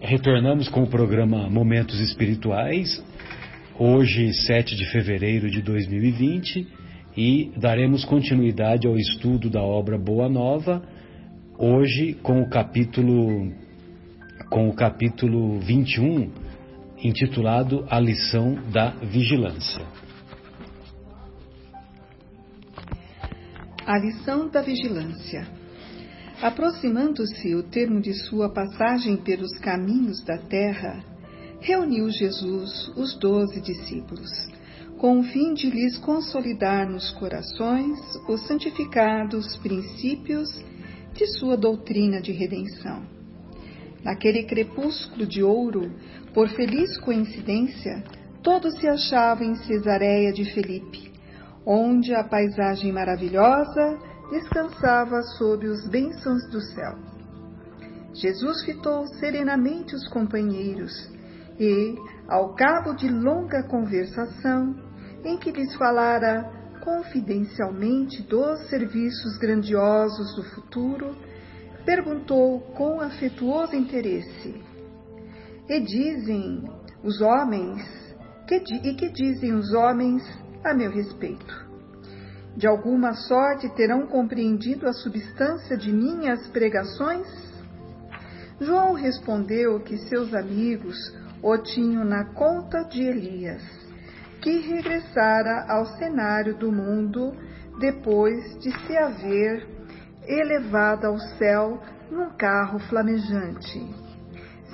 Retornamos com o programa Momentos Espirituais, hoje, 7 de fevereiro de 2020, e daremos continuidade ao estudo da obra Boa Nova, hoje com o capítulo com o capítulo 21, intitulado A lição da vigilância. A lição da vigilância. Aproximando-se o termo de sua passagem pelos caminhos da terra, reuniu Jesus os doze discípulos, com o fim de lhes consolidar nos corações os santificados princípios de sua doutrina de redenção. Naquele crepúsculo de ouro, por feliz coincidência, todos se achavam em Cesareia de Felipe, onde a paisagem maravilhosa descansava sob os bênçãos do céu. Jesus fitou serenamente os companheiros e, ao cabo de longa conversação, em que lhes falara confidencialmente dos serviços grandiosos do futuro, perguntou com afetuoso interesse: E dizem os homens, que, e que dizem os homens a meu respeito? De alguma sorte terão compreendido a substância de minhas pregações? João respondeu que seus amigos o tinham na conta de Elias, que regressara ao cenário do mundo depois de se haver elevado ao céu num carro flamejante.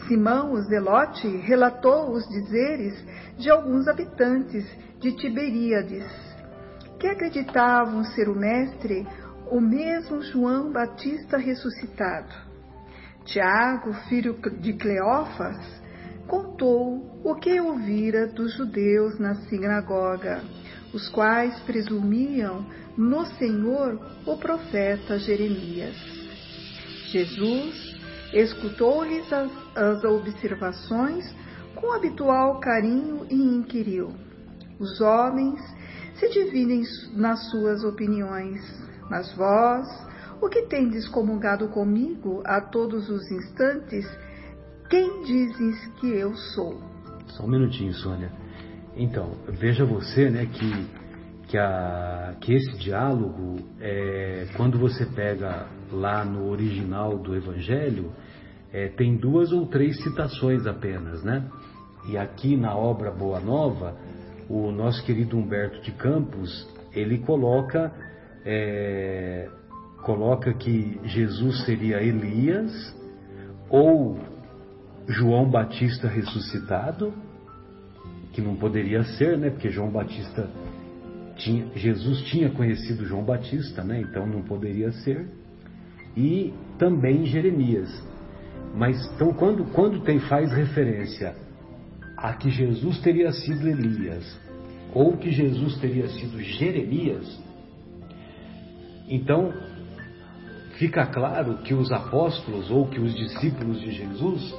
Simão, o Zelote, relatou os dizeres de alguns habitantes de Tiberíades, que acreditavam ser o Mestre o mesmo João Batista ressuscitado. Tiago, filho de Cleófas, contou o que ouvira dos judeus na sinagoga, os quais presumiam no Senhor o profeta Jeremias. Jesus escutou-lhes as, as observações com habitual carinho e inquiriu: Os homens se dividem nas suas opiniões. Mas vós, o que tendes comungado comigo a todos os instantes, quem dizes que eu sou? Só um minutinho, Sônia. Então, veja você, né, que, que, a, que esse diálogo, é, quando você pega lá no original do Evangelho, é, tem duas ou três citações apenas, né? E aqui na obra Boa Nova, o nosso querido Humberto de Campos, ele coloca, é, coloca que Jesus seria Elias ou João Batista ressuscitado, que não poderia ser, né? Porque João Batista tinha, Jesus tinha conhecido João Batista, né? Então não poderia ser. E também Jeremias. Mas então quando quando tem faz referência a que Jesus teria sido Elias ou que Jesus teria sido Jeremias, então fica claro que os apóstolos ou que os discípulos de Jesus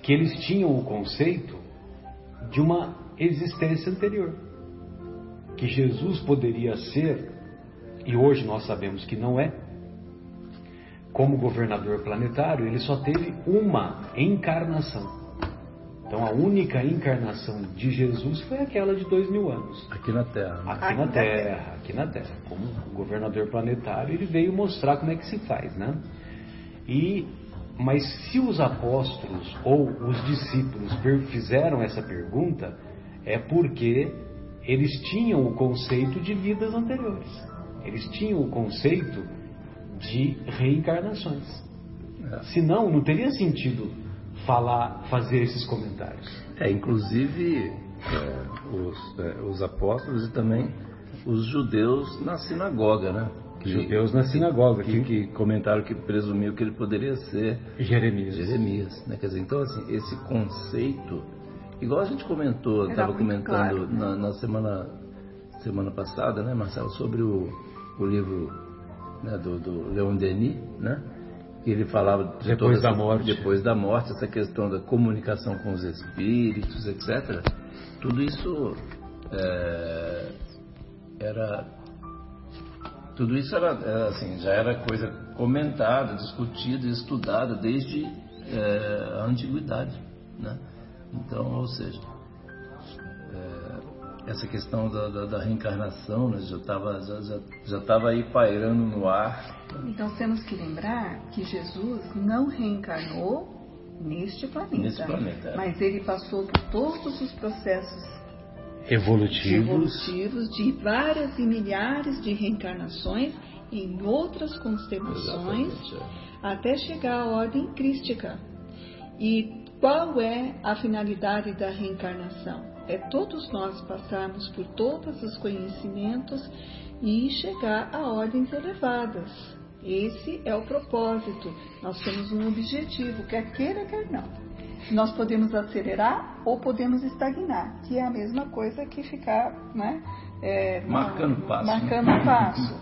que eles tinham o conceito de uma existência anterior, que Jesus poderia ser e hoje nós sabemos que não é. Como governador planetário, ele só teve uma encarnação. Então a única encarnação de Jesus foi aquela de dois mil anos. Aqui na Terra. Aqui na Terra, aqui na Terra. Como governador planetário, ele veio mostrar como é que se faz, né? E, mas se os apóstolos ou os discípulos fizeram essa pergunta, é porque eles tinham o conceito de vidas anteriores. Eles tinham o conceito de reencarnações. É. Senão, não teria sentido falar, fazer esses comentários. É, inclusive é, os, é, os apóstolos e também os judeus na sinagoga, né? Que, judeus na sinagoga. Que, que, comentaram que presumiu que ele poderia ser Jeremias. Jeremias, né? Quer dizer, então assim, esse conceito, igual a gente comentou, estava comentando claro, né? na, na, semana, semana passada, né, Marcelo, sobre o, o livro né, do, do Leon Denis, né? Que ele falava de depois da morte, depois da morte, essa questão da comunicação com os espíritos, etc. Tudo isso é, era tudo isso era, era, assim já era coisa comentada, discutida, estudada desde é, a antiguidade. Né? Então, ou seja, é, essa questão da, da, da reencarnação né, já estava já, já, já tava aí pairando no ar. Então temos que lembrar que Jesus não reencarnou neste planeta, neste planeta é. mas ele passou por todos os processos evolutivos. evolutivos de várias e milhares de reencarnações em outras constelações é. até chegar à ordem crística. E qual é a finalidade da reencarnação? É todos nós passarmos por todos os conhecimentos e chegar a ordens elevadas. Esse é o propósito. Nós temos um objetivo, quer queira, quer não. Nós podemos acelerar ou podemos estagnar, que é a mesma coisa que ficar né, é, marcando passo. Marcando passo.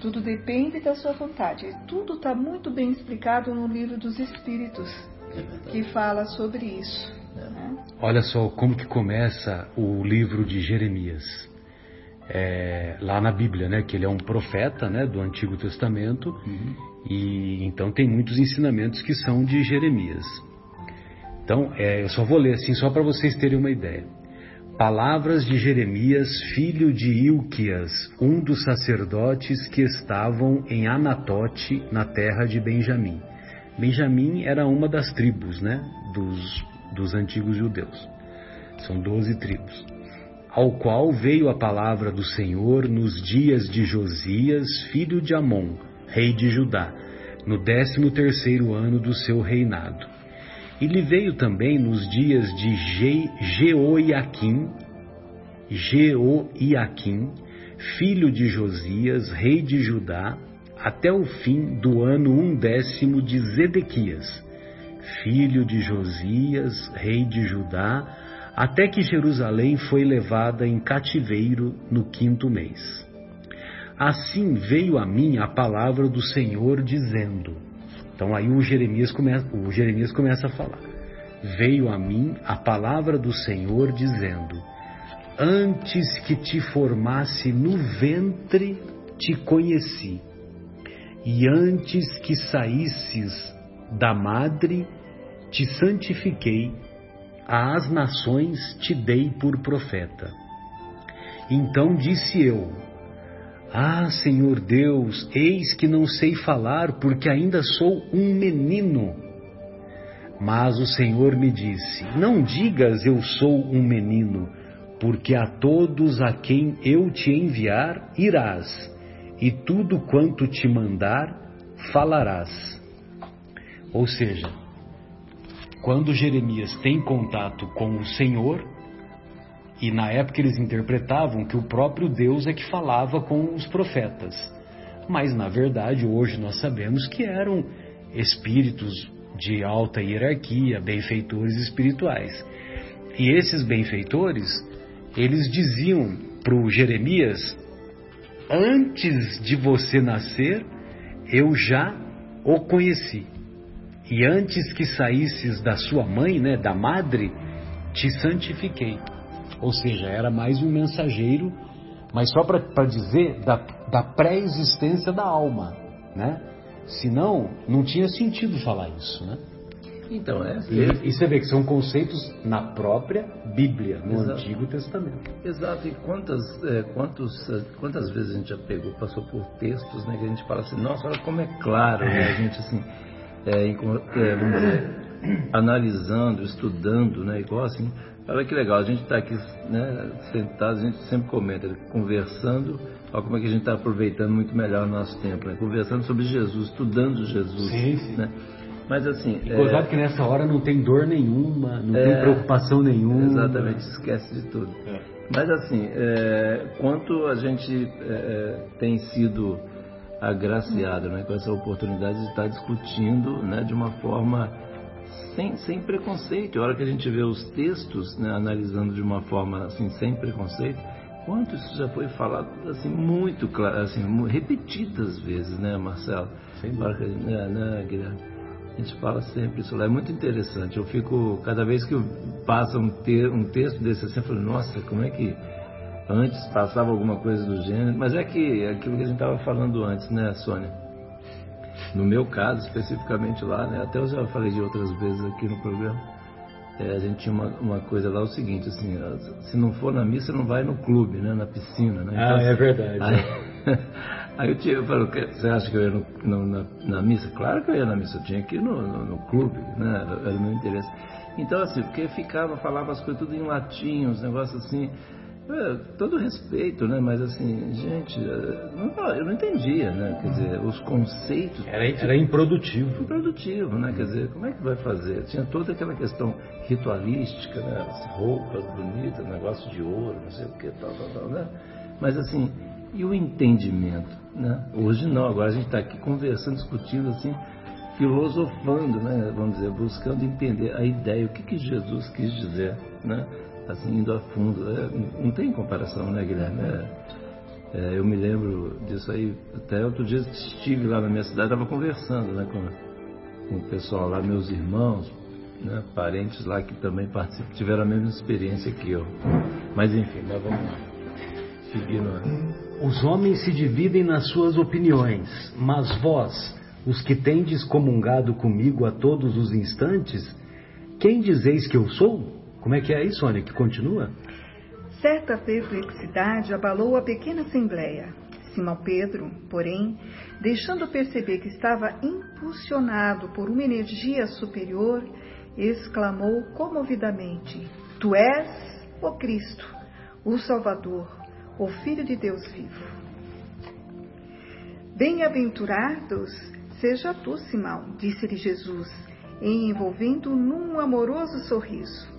Tudo depende da sua vontade. Tudo está muito bem explicado no livro dos Espíritos, é que fala sobre isso. Né? Olha só como que começa o livro de Jeremias. É, lá na Bíblia, né, que ele é um profeta, né, do Antigo Testamento, uhum. e então tem muitos ensinamentos que são de Jeremias. Então, é, eu só vou ler assim só para vocês terem uma ideia. Palavras de Jeremias, filho de Ilquias, um dos sacerdotes que estavam em Anatote, na terra de Benjamim. Benjamim era uma das tribos, né, dos, dos antigos judeus. São doze tribos. Ao qual veio a palavra do Senhor nos dias de Josias, filho de Amon, rei de Judá, no décimo terceiro ano do seu reinado e lhe veio também nos dias de Je, Jeoiaquim, Jeoiaquim, filho de Josias, rei de Judá, até o fim do ano undécimo de Zedequias, filho de Josias, rei de Judá, até que Jerusalém foi levada em cativeiro no quinto mês. Assim veio a mim a palavra do Senhor dizendo: então aí o Jeremias começa, o Jeremias começa a falar. Veio a mim a palavra do Senhor dizendo: Antes que te formasse no ventre, te conheci, e antes que saísses da madre, te santifiquei, às nações te dei por profeta. Então disse eu: ah, Senhor Deus, eis que não sei falar, porque ainda sou um menino. Mas o Senhor me disse: Não digas eu sou um menino, porque a todos a quem eu te enviar irás, e tudo quanto te mandar falarás. Ou seja, quando Jeremias tem contato com o Senhor, e na época eles interpretavam que o próprio Deus é que falava com os profetas. Mas na verdade, hoje nós sabemos que eram espíritos de alta hierarquia, benfeitores espirituais. E esses benfeitores, eles diziam para o Jeremias: Antes de você nascer, eu já o conheci. E antes que saísses da sua mãe, né, da madre, te santifiquei. Ou seja, era mais um mensageiro, mas só para dizer da, da pré-existência da alma, né? Senão, não tinha sentido falar isso, né? Então, é. E, e, você vê que são conceitos na própria Bíblia, no Exato. Antigo Testamento. Exato. E quantas, é, quantos, é, quantas vezes a gente já pegou, passou por textos, né, que a gente fala assim, nossa, olha como é claro, né? A gente assim, é, é, vamos dizer, analisando, estudando, né? Igual assim, Olha que legal, a gente está aqui né, sentado, a gente sempre comenta, conversando, olha como é que a gente está aproveitando muito melhor o nosso tempo, né? conversando sobre Jesus, estudando Jesus. Sim, sim. Né? Mas assim. E é... que nessa hora não tem dor nenhuma, não é... tem preocupação nenhuma. Exatamente, esquece de tudo. É. Mas assim, é... quanto a gente é, é, tem sido agraciado né, com essa oportunidade de estar discutindo né, de uma forma sem, sem preconceito. A hora que a gente vê os textos, né, analisando de uma forma assim, sem preconceito, quanto isso já foi falado assim muito claro, assim, repetidas vezes, né, Marcelo? Sem dúvida. Né, né, Guilherme? A gente fala sempre isso lá, é muito interessante. Eu fico, cada vez que passa um, te, um texto desse assim, eu falo, nossa, como é que antes passava alguma coisa do gênero? Mas é que aquilo que a gente estava falando antes, né, Sônia? no meu caso, especificamente lá, né, até eu já falei de outras vezes aqui no programa, é, a gente tinha uma, uma, coisa lá, o seguinte, assim, se não for na missa, não vai no clube, né, na piscina, né? Então, ah, é verdade. Aí, aí eu, tinha, eu falei, você acha que eu ia no, no, na, na, missa? Claro que eu ia na missa, eu tinha que ir no, no, no clube, né, era o meu interesse. Então, assim, porque ficava, falava as coisas tudo em latim, uns negócios assim, é, todo respeito, né? Mas assim, gente, é, não, eu não entendia, né? Quer dizer, os conceitos. Era, era improdutivo. Improdutivo, né? Quer dizer, como é que vai fazer? Tinha toda aquela questão ritualística, né? As roupas bonitas, negócio de ouro, não sei o que, tal, tal, tal, né? Mas assim, e o entendimento, né? Hoje não, agora a gente está aqui conversando, discutindo assim, filosofando, né? Vamos dizer, buscando entender a ideia, o que, que Jesus quis dizer, né? Assim, indo a fundo. É, não tem comparação, né, Guilherme? É, é, eu me lembro disso aí, até outro dia estive lá na minha cidade, estava conversando né, com, com o pessoal lá, meus irmãos, né, parentes lá que também participam, tiveram a mesma experiência que eu. Mas enfim, mas vamos lá. Seguindo. Os homens se dividem nas suas opiniões, mas vós, os que tendes comungado comigo a todos os instantes, quem dizeis que eu sou? Como é que é aí, Sônia, que continua? Certa perplexidade abalou a pequena assembleia. Simão Pedro, porém, deixando perceber que estava impulsionado por uma energia superior, exclamou comovidamente: Tu és o Cristo, o Salvador, o Filho de Deus vivo. Bem-aventurados seja tu, Simão, disse-lhe Jesus, envolvendo num amoroso sorriso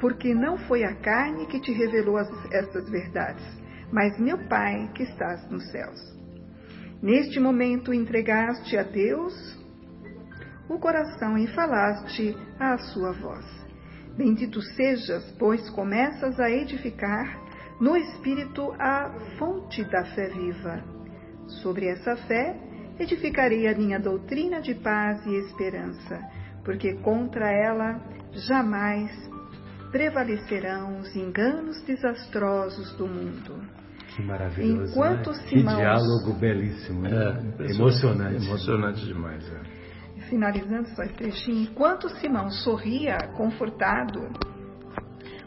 porque não foi a carne que te revelou as, estas verdades, mas meu Pai que estás nos céus. Neste momento entregaste a Deus o coração e falaste à sua voz. Bendito sejas, pois começas a edificar no Espírito a fonte da fé viva. Sobre essa fé edificarei a minha doutrina de paz e esperança, porque contra ela jamais prevalecerão os enganos desastrosos do mundo. Que maravilhoso. Enquanto né? Simão... Que diálogo belíssimo, né? É, emocionante. Emocionante demais. É. Finalizando só esse trechinho, enquanto Simão sorria, confortado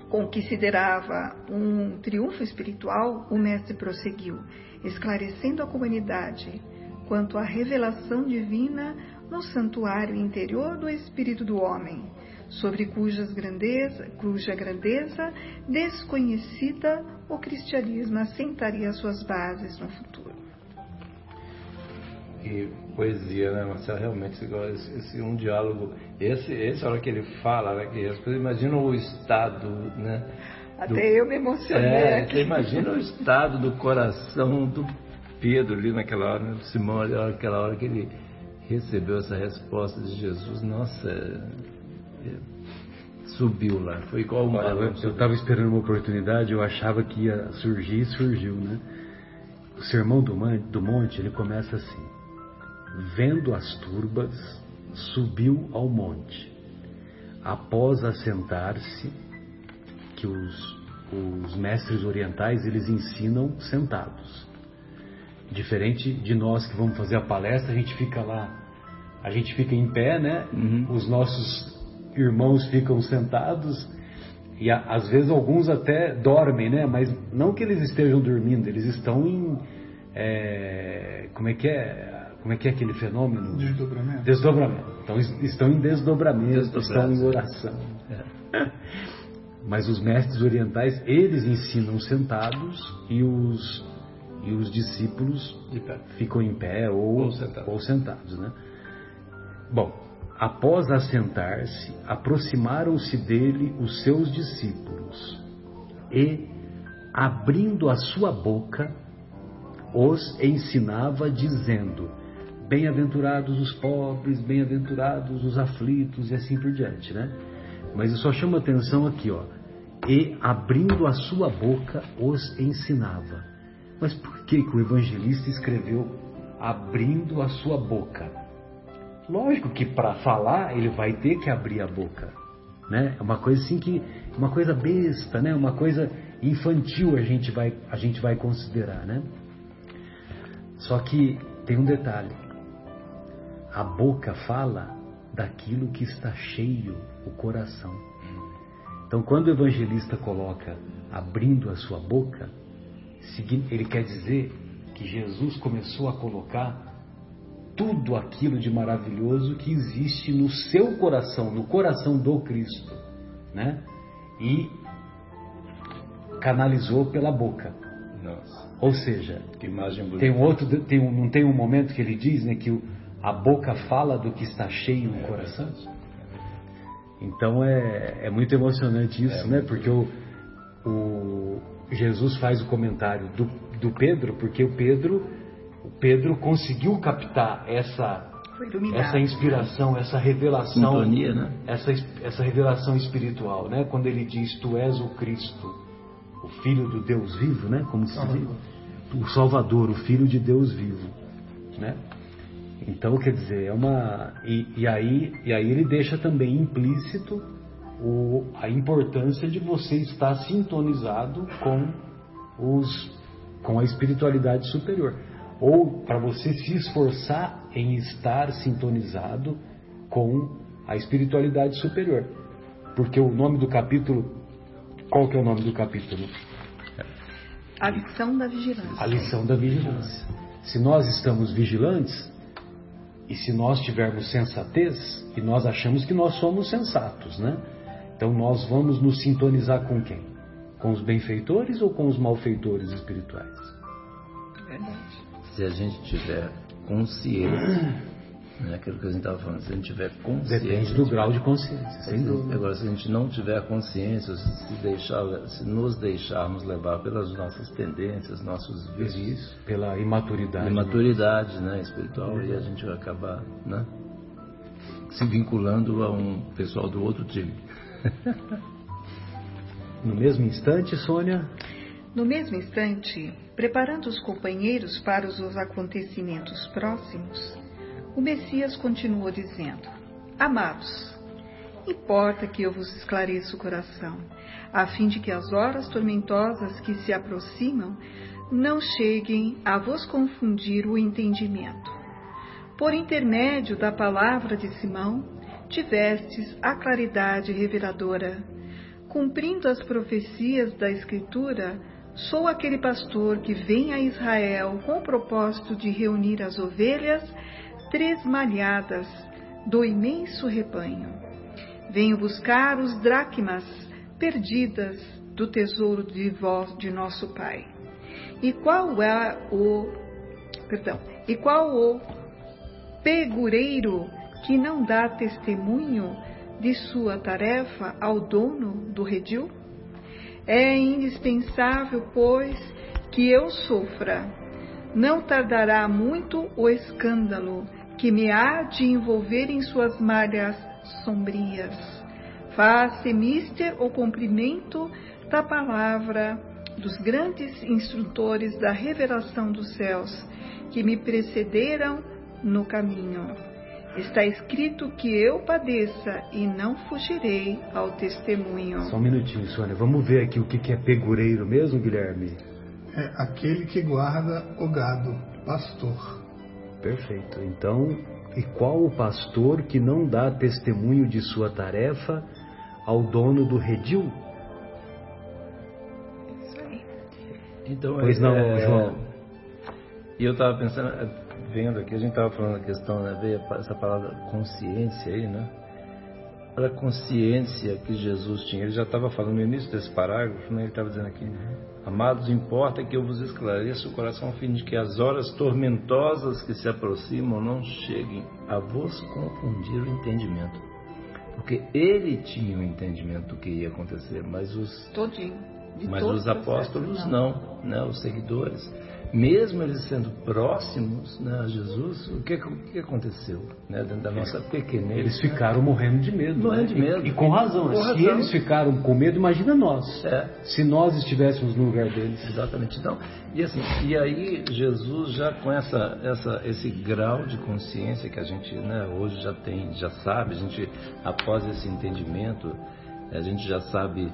com o que se derava um triunfo espiritual, o mestre prosseguiu, esclarecendo a comunidade quanto à revelação divina no santuário interior do espírito do homem sobre cujas grandeza, cuja grandeza desconhecida o cristianismo assentaria suas bases no futuro. E poesia, né, Marcelo? Realmente, esse, esse um diálogo. Esse, esse, a hora que ele fala, né, que as pessoas imaginam o estado, né? Até do, eu me emocionei. É, você imagina o estado do coração do Pedro ali naquela hora, né, do Simão, ali, naquela hora que ele recebeu essa resposta de Jesus. Nossa, subiu lá. Foi igual uma. Olha, eu estava esperando uma oportunidade, eu achava que ia surgir e surgiu, né? O sermão do, do monte ele começa assim: vendo as turbas, subiu ao monte. Após assentar-se, que os, os mestres orientais eles ensinam sentados. Diferente de nós que vamos fazer a palestra, a gente fica lá, a gente fica em pé, né? Uhum. Os nossos irmãos ficam sentados e às vezes alguns até dormem, né? Mas não que eles estejam dormindo, eles estão em é, como é que é? Como é que é aquele fenômeno? Desdobramento. Desdobramento. Então estão em desdobramento, estão em oração. É. Mas os mestres orientais eles ensinam sentados e os e os discípulos ficam em pé ou, ou sentados. ou sentados, né? Bom, Após assentar-se, aproximaram-se dele os seus discípulos e, abrindo a sua boca, os ensinava, dizendo: Bem-aventurados os pobres, bem-aventurados os aflitos, e assim por diante, né? Mas eu só chamo atenção aqui, ó. E, abrindo a sua boca, os ensinava. Mas por que, que o evangelista escreveu abrindo a sua boca? Lógico que para falar ele vai ter que abrir a boca, né? É uma coisa assim que uma coisa besta, né? Uma coisa infantil a gente vai a gente vai considerar, né? Só que tem um detalhe. A boca fala daquilo que está cheio o coração. Então, quando o evangelista coloca abrindo a sua boca, ele quer dizer que Jesus começou a colocar tudo aquilo de maravilhoso que existe no seu coração, no coração do Cristo, né? E canalizou pela boca. Nossa. Ou seja, tem um outro, tem um, não tem um momento que ele diz, né, que o, a boca fala do que está cheio no é coração. Então é, é muito emocionante isso, é né? Porque o, o Jesus faz o comentário do, do Pedro, porque o Pedro Pedro conseguiu captar essa essa inspiração, essa revelação, Sintonia, né? essa essa revelação espiritual, né? Quando ele diz: "Tu és o Cristo, o Filho do Deus vivo", né? Como se diz, o Salvador, o Filho de Deus vivo, né? Então, quer dizer, é uma e, e aí e aí ele deixa também implícito o, a importância de você estar sintonizado com os com a espiritualidade superior ou para você se esforçar em estar sintonizado com a espiritualidade superior. Porque o nome do capítulo, qual que é o nome do capítulo? A lição da vigilância. A lição da vigilância. Se nós estamos vigilantes e se nós tivermos sensatez, e nós achamos que nós somos sensatos, né? Então nós vamos nos sintonizar com quem? Com os benfeitores ou com os malfeitores espirituais? Verdade se a gente tiver consciência, né, aquilo que a gente estava falando, se a gente tiver consciência. Depende do grau de consciência, sem dúvida. Agora, se a gente não tiver consciência, se, deixar, se nos deixarmos levar pelas nossas tendências, nossos vícios. Pela imaturidade. Imaturidade né, espiritual, e a gente vai acabar né, se vinculando a um pessoal do outro time. no mesmo instante, Sônia. No mesmo instante, preparando os companheiros para os acontecimentos próximos, o Messias continuou dizendo: Amados, importa que eu vos esclareça o coração, a fim de que as horas tormentosas que se aproximam não cheguem a vos confundir o entendimento. Por intermédio da palavra de Simão, tivestes a claridade reveladora. Cumprindo as profecias da Escritura, Sou aquele pastor que vem a Israel com o propósito de reunir as ovelhas tresmalhadas do imenso rebanho. Venho buscar os dracmas perdidas do tesouro de vós de nosso Pai. E qual é o perdão, e qual o pegureiro que não dá testemunho de sua tarefa ao dono do redil? É indispensável, pois, que eu sofra. Não tardará muito o escândalo que me há de envolver em suas malhas sombrias. Faz-se mister o cumprimento da palavra dos grandes instrutores da revelação dos céus que me precederam no caminho. Está escrito que eu padeça e não fugirei ao testemunho. Só um minutinho, Sônia. Vamos ver aqui o que é pegureiro mesmo, Guilherme? É aquele que guarda o gado, pastor. Perfeito. Então, e qual o pastor que não dá testemunho de sua tarefa ao dono do redil? Isso aí. Então, pois não, é, João. E eu estava pensando, vendo aqui, a gente estava falando a questão, né, veio essa palavra consciência aí, né? A consciência que Jesus tinha, ele já estava falando no início desse parágrafo, né? Ele estava dizendo aqui, amados, importa que eu vos esclareça o coração a fim de que as horas tormentosas que se aproximam não cheguem a vos confundir o entendimento. Porque ele tinha o entendimento do que ia acontecer, mas os Todinho. mas os apóstolos não, não né, os seguidores mesmo eles sendo próximos né, a Jesus, o que, o que aconteceu né, dentro da nossa pequenez? Eles ficaram morrendo de medo. Morrendo né? de medo. E, e com razão. Com Se razão. eles ficaram com medo, imagina nós. É. Se nós estivéssemos no lugar deles. Exatamente. Então, e, assim, e aí Jesus já com essa, essa, esse grau de consciência que a gente né, hoje já tem, já sabe, a gente após esse entendimento, a gente já sabe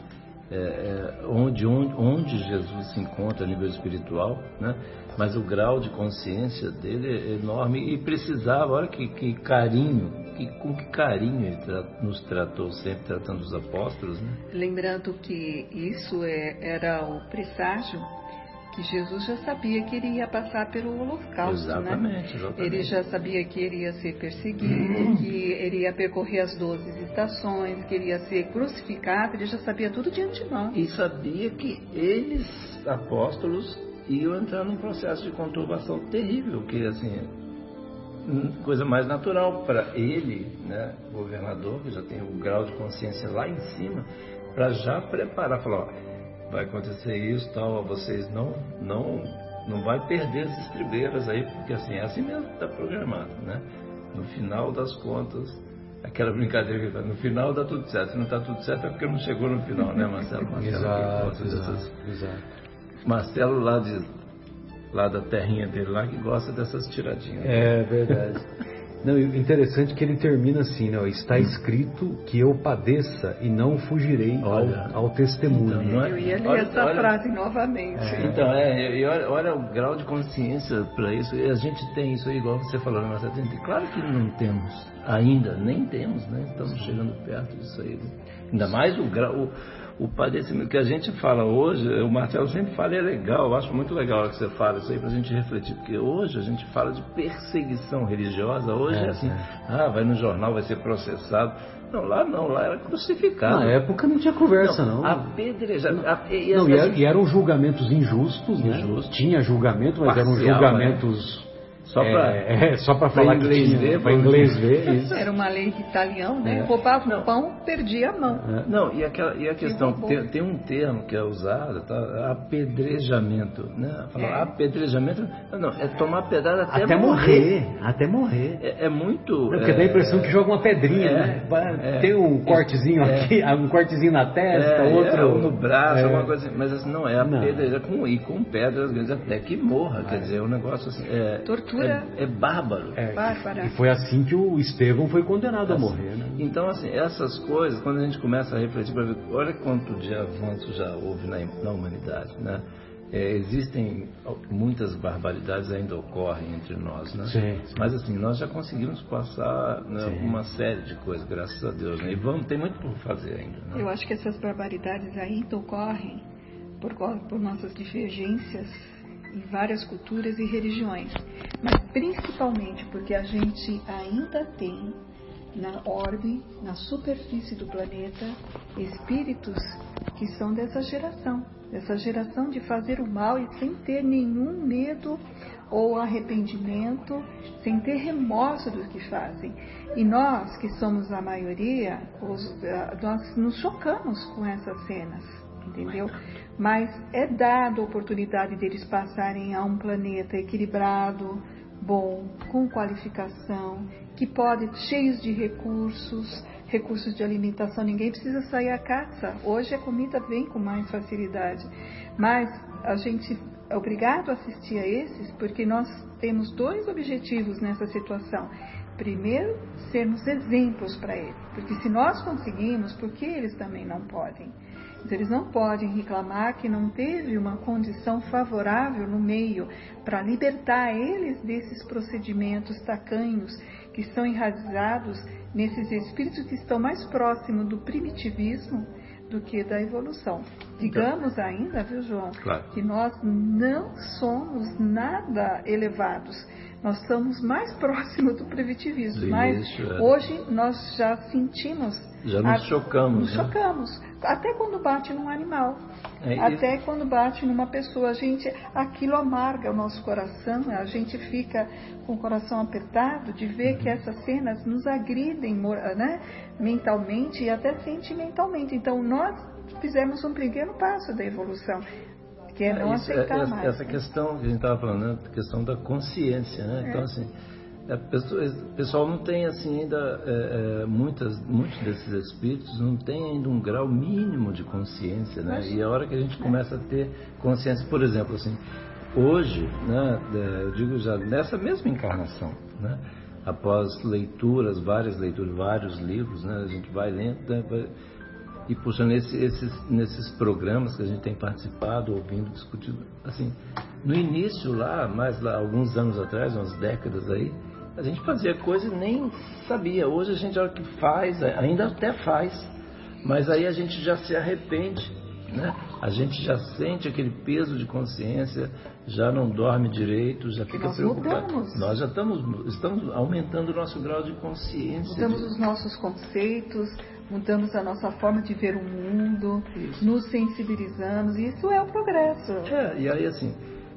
é, é, onde, onde, onde Jesus se encontra a nível espiritual, né? mas o grau de consciência dele é enorme e precisava, olha que, que carinho, que, com que carinho ele tra nos tratou sempre, tratando os apóstolos. Né? Lembrando que isso é, era o presságio que Jesus já sabia que ele ia passar pelo holocausto, exatamente, né? Exatamente. Ele já sabia que ele ia ser perseguido, uhum. que ele ia percorrer as doze estações, que ele ia ser crucificado, ele já sabia tudo de antemão. E sabia que eles, apóstolos, iam entrar num processo de conturbação terrível, que assim, coisa mais natural para ele, né, governador, que já tem o grau de consciência lá em cima, para já preparar, falar, ó, vai acontecer isso, tal, vocês não, não, não vai perder as estribeiras aí, porque assim, é assim mesmo que está programado, né? No final das contas, aquela brincadeira que no final dá tudo certo, se não está tudo certo é porque não chegou no final, né, Marcelo? Marcelo exato, exato, exato. Marcelo lá de lá da terrinha dele lá que gosta dessas tiradinhas. É verdade. Não, interessante que ele termina assim, né? Está escrito que eu padeça e não fugirei olha, ao, ao, testemunho. Então, é, eu ia ler olha, essa olha, frase novamente. É. Então, é, e olha, olha, o grau de consciência para isso. A gente tem isso aí, igual você falou, né, Marcelo? Claro que não temos ainda, nem temos, né? Estamos chegando perto disso aí. Né? Ainda mais o grau o padecimento que a gente fala hoje, o Marcelo sempre fala, é legal, eu acho muito legal que você fala isso aí para a gente refletir, porque hoje a gente fala de perseguição religiosa, hoje é, é assim, é. ah, vai no jornal, vai ser processado. Não, lá não, lá era crucificado. Na época não tinha conversa, não. não. Apedrejado. E, não, e, era, e, eram julgamentos injustos, né? Tinha julgamento, mas Parcial, eram julgamentos. Só para é, é, só para falar inglês ver, para inglês ver isso. Era uma lei de italião, né? É. Roubava não. pão, perdia a mão. É. Não, e, aquela, e a questão, tem, tem, um termo que é usado, tá? apedrejamento, né? Falar é. apedrejamento, não, é tomar pedrada até, até morrer. morrer. Até morrer. É, é muito... Não, porque dá a impressão que joga uma pedrinha, né? Tem um cortezinho aqui, um cortezinho na testa, outro... no braço, alguma coisa assim. Mas assim, não, é a pedra com, e com pedras grandes até que morra, quer dizer, o um negócio assim... Tortura é, é bárbaro. É, Bárbara. E foi assim que o Estevão foi condenado assim, a morrer. Né? Então, assim, essas coisas, quando a gente começa a refletir para ver, olha quanto de avanço já houve na, na humanidade, né? É, existem muitas barbaridades ainda ocorrem entre nós, né? Sim, sim. Mas assim, nós já conseguimos passar né, uma série de coisas, graças a Deus, né? E vamos, tem muito por fazer ainda. Né? Eu acho que essas barbaridades ainda ocorrem por, por nossas divergências em várias culturas e religiões, mas principalmente porque a gente ainda tem na orbe, na superfície do planeta, espíritos que são dessa geração, dessa geração de fazer o mal e sem ter nenhum medo ou arrependimento, sem ter remorso do que fazem. E nós, que somos a maioria, eh, nós nos chocamos com essas cenas, entendeu? Mas é dada a oportunidade deles passarem a um planeta equilibrado, bom, com qualificação, que pode, cheios de recursos, recursos de alimentação, ninguém precisa sair à caça. Hoje a comida vem com mais facilidade, mas a gente é obrigado a assistir a esses porque nós temos dois objetivos nessa situação. Primeiro, sermos exemplos para eles, porque se nós conseguimos, por que eles também não podem? Eles não podem reclamar que não teve uma condição favorável no meio para libertar eles desses procedimentos tacanhos que estão enraizados nesses espíritos que estão mais próximos do primitivismo do que da evolução. Digamos então, ainda, viu, João, claro. que nós não somos nada elevados. Nós somos mais próximos do primitivismo. mas é. hoje nós já sentimos. Já nos a, chocamos. Nos né? chocamos até quando bate num animal, é, até quando bate numa pessoa, a gente, aquilo amarga o nosso coração, a gente fica com o coração apertado de ver que essas cenas nos agridem né, mentalmente e até sentimentalmente. Então nós fizemos um pequeno passo da evolução, que é não Isso, é, aceitar essa, mais. Essa né? questão que a gente estava falando, né, questão da consciência, né? Então é. assim é, o pessoal não tem assim ainda é, é, muitas, muitos desses espíritos não tem ainda um grau mínimo de consciência, né? E a hora que a gente começa a ter consciência, por exemplo, assim, hoje, né? Eu digo já nessa mesma encarnação, né? Após leituras, várias leituras, vários livros, né? A gente vai lendo, né? E, puxa, nesse, esses, nesses programas que a gente tem participado, ouvindo, discutido, assim, no início lá, mais lá, alguns anos atrás, umas décadas aí, a gente fazia coisa e nem sabia. Hoje a gente, olha que faz, ainda até faz, mas aí a gente já se arrepende, né? A gente já sente aquele peso de consciência, já não dorme direito, já fica Nós preocupado. Mudamos. Nós já estamos, estamos aumentando o nosso grau de consciência. Mudamos de... os nossos conceitos, mudamos a nossa forma de ver o mundo, isso. nos sensibilizamos, e isso é o progresso. É, e aí assim,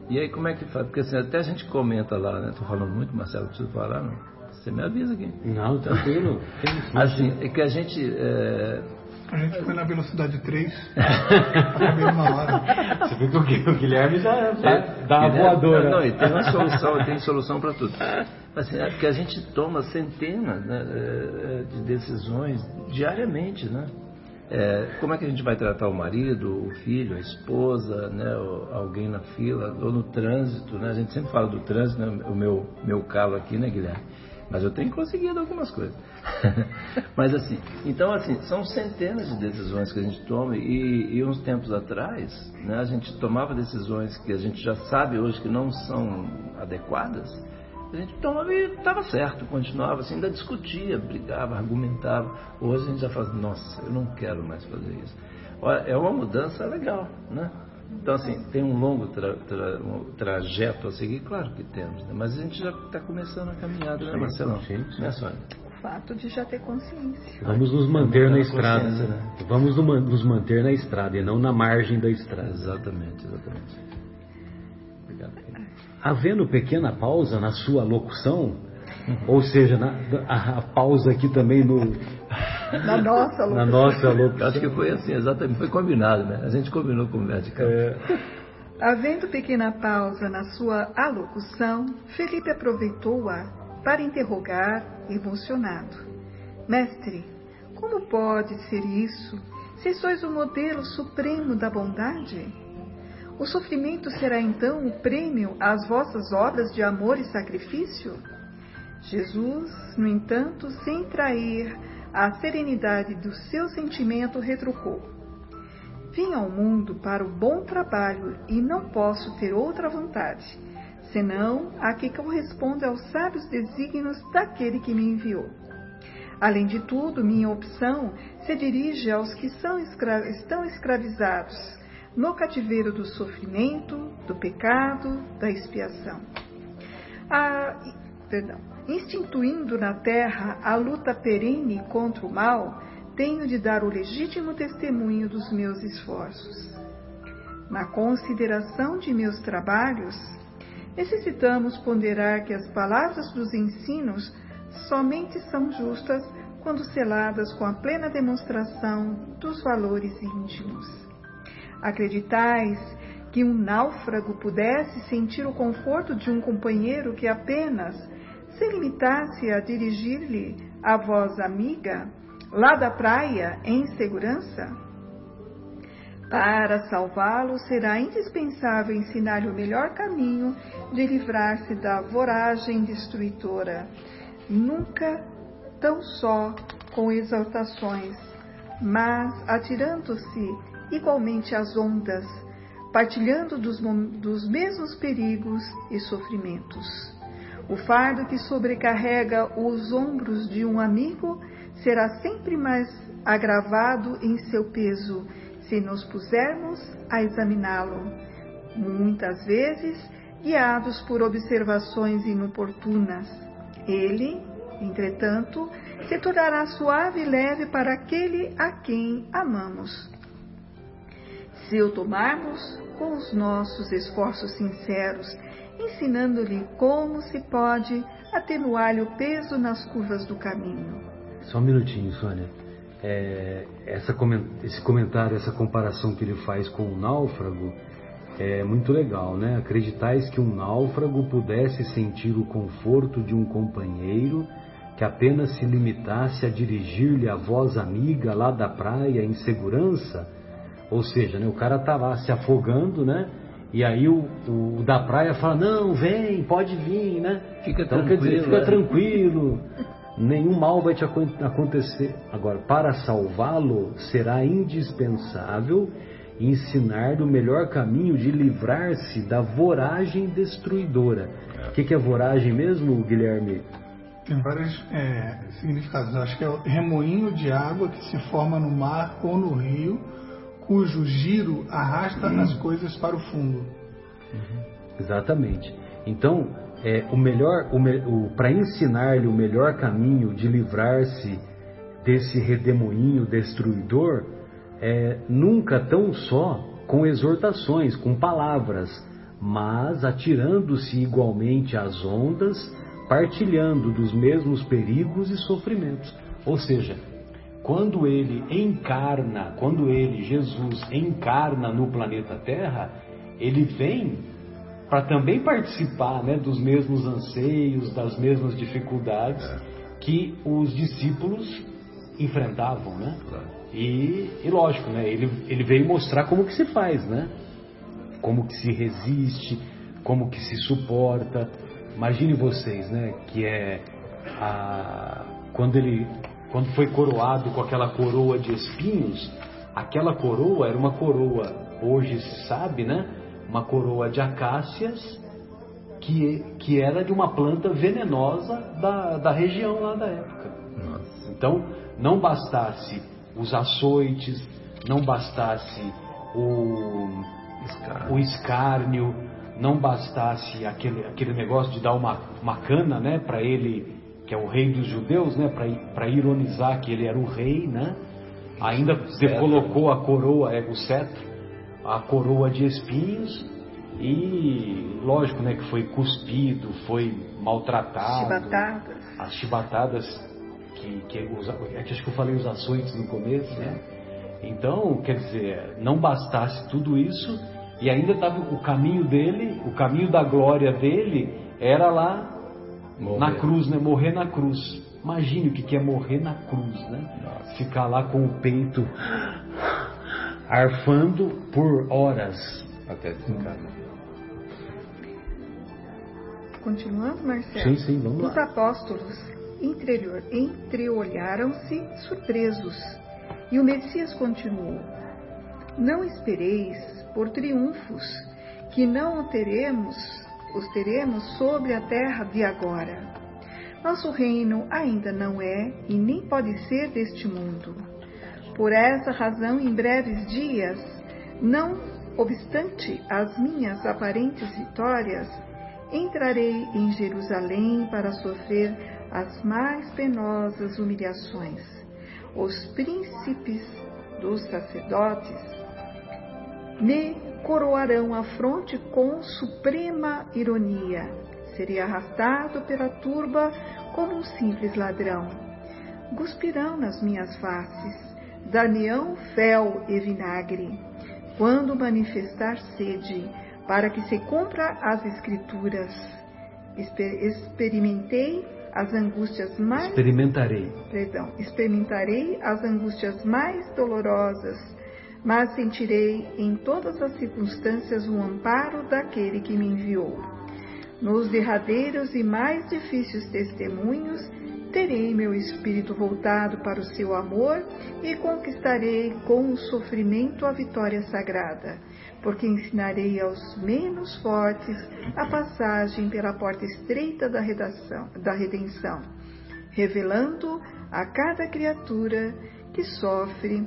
e aí como é que faz? Porque assim, até a gente comenta lá, né? Tô falando muito, Marcelo, preciso falar, não? Você me avisa aqui. Não, tranquilo. assim, é que a gente. É... A gente foi na velocidade 3, acabei uma hora. Você viu que o Guilherme já tá, dá uma voadora. Não, não, e tem uma solução, tem solução para tudo. Assim, é porque a gente toma centenas né, de decisões diariamente, né? É, como é que a gente vai tratar o marido, o filho, a esposa, né, alguém na fila, ou no trânsito, né? A gente sempre fala do trânsito, né, o meu, meu calo aqui, né, Guilherme? Mas eu tenho conseguido algumas coisas. Mas assim, então assim, são centenas de decisões que a gente toma e, e uns tempos atrás, né, a gente tomava decisões que a gente já sabe hoje que não são adequadas, a gente tomava e estava certo, continuava assim, ainda discutia, brigava, argumentava. Hoje a gente já fala, nossa, eu não quero mais fazer isso. Olha, é uma mudança legal, né? Então, assim, tem um longo tra tra um trajeto a seguir? Claro que temos, né? mas a gente já está começando a caminhada, né, Marcelão? Sim, sim. Né, Sônia? O fato de já ter consciência. Vamos nos manter na estrada, né? Vamos nos manter na estrada e não na margem da estrada. Exatamente, exatamente. Obrigado. Havendo pequena pausa na sua locução, ou seja, na, a, a pausa aqui também no, na nossa locução. Na nossa locução. Acho que foi assim, exatamente. Foi combinado, né? A gente combinou com o médico. É. Havendo pequena pausa na sua alocução, Felipe aproveitou-a para interrogar, emocionado: Mestre, como pode ser isso, se sois o modelo supremo da bondade? O sofrimento será então o prêmio às vossas obras de amor e sacrifício? Jesus, no entanto, sem trair a serenidade do seu sentimento, retrucou: Vim ao mundo para o bom trabalho e não posso ter outra vontade, senão a que corresponde aos sábios desígnios daquele que me enviou. Além de tudo, minha opção se dirige aos que escra estão escravizados no cativeiro do sofrimento, do pecado, da expiação. Ah, perdão. Instituindo na terra a luta perene contra o mal, tenho de dar o legítimo testemunho dos meus esforços. Na consideração de meus trabalhos, necessitamos ponderar que as palavras dos ensinos somente são justas quando seladas com a plena demonstração dos valores íntimos. Acreditais que um náufrago pudesse sentir o conforto de um companheiro que apenas se limitasse a dirigir-lhe a voz amiga, lá da praia, em segurança? Para salvá-lo, será indispensável ensinar-lhe o melhor caminho de livrar-se da voragem destruidora, nunca tão só com exaltações, mas atirando-se igualmente às ondas, partilhando dos, dos mesmos perigos e sofrimentos. O fardo que sobrecarrega os ombros de um amigo será sempre mais agravado em seu peso se nos pusermos a examiná-lo, muitas vezes guiados por observações inoportunas. Ele, entretanto, se tornará suave e leve para aquele a quem amamos. Se o tomarmos com os nossos esforços sinceros, ensinando-lhe como se pode atenuar-lhe o peso nas curvas do caminho. Só um minutinho, Sônia. É, essa, esse comentário, essa comparação que ele faz com o náufrago é muito legal, né? Acreditais que um náufrago pudesse sentir o conforto de um companheiro que apenas se limitasse a dirigir-lhe a voz amiga lá da praia em segurança? Ou seja, né, o cara tá lá se afogando, né? E aí o, o, da praia fala, não, vem, pode vir, né? Fica então, tranquilo. Quer dizer, fica é. tranquilo. nenhum mal vai te acontecer. Agora, para salvá-lo, será indispensável ensinar o melhor caminho de livrar-se da voragem destruidora. O que, que é voragem mesmo, Guilherme? Tem vários é, significados. Acho que é o remoinho de água que se forma no mar ou no rio, cujo giro arrasta as coisas para o fundo. Uhum. Exatamente. Então, é, o melhor, para ensinar-lhe o melhor caminho de livrar-se desse redemoinho destruidor, é, nunca tão só com exortações, com palavras, mas atirando-se igualmente às ondas, partilhando dos mesmos perigos e sofrimentos. Ou seja, quando ele encarna, quando ele, Jesus, encarna no planeta Terra, ele vem para também participar né, dos mesmos anseios, das mesmas dificuldades é. que os discípulos enfrentavam, né? E, e lógico, né? Ele, ele veio mostrar como que se faz, né? Como que se resiste, como que se suporta. Imagine vocês, né? Que é a, quando ele quando foi coroado com aquela coroa de espinhos, aquela coroa era uma coroa, hoje se sabe, né? Uma coroa de acácias que, que era de uma planta venenosa da, da região lá da época. Nossa. Então, não bastasse os açoites, não bastasse o escárnio, o escárnio não bastasse aquele, aquele negócio de dar uma, uma cana né, para ele, que é o rei dos judeus, né, para ironizar que ele era o rei, né, ainda colocou a coroa, é, o cetro, a coroa de espinhos e lógico né, que foi cuspido, foi maltratado. Chibatadas. As chibatadas que, que, os, é acho que eu falei os açoites no começo, né? Então, quer dizer, não bastasse tudo isso e ainda estava o caminho dele, o caminho da glória dele era lá morrer. na cruz, né? Morrer na cruz. Imagine o que é morrer na cruz, né? Nossa. Ficar lá com o peito arfando por horas até desencarnar. Continuando, Marcelo. Sim, sim, vamos lá. Os apóstolos entreolharam-se surpresos. E o Messias continuou: Não espereis por triunfos, que não teremos, os teremos sobre a terra de agora. Nosso reino ainda não é e nem pode ser deste mundo. Por essa razão, em breves dias, não obstante as minhas aparentes vitórias, entrarei em Jerusalém para sofrer as mais penosas humilhações. Os príncipes dos sacerdotes me coroarão a fronte com suprema ironia. Serei arrastado pela turba como um simples ladrão. Cuspirão nas minhas faces, dar-me-ão fel e vinagre. Quando manifestar sede, para que se cumpra as escrituras. Experimentei as angústias mais experimentarei. Perdão, experimentarei as angústias mais dolorosas, mas sentirei em todas as circunstâncias o amparo daquele que me enviou. Nos derradeiros e mais difíceis testemunhos, terei meu espírito voltado para o seu amor e conquistarei com o sofrimento a vitória sagrada porque ensinarei aos menos fortes a passagem pela porta estreita da, redação, da redenção, revelando a cada criatura que sofre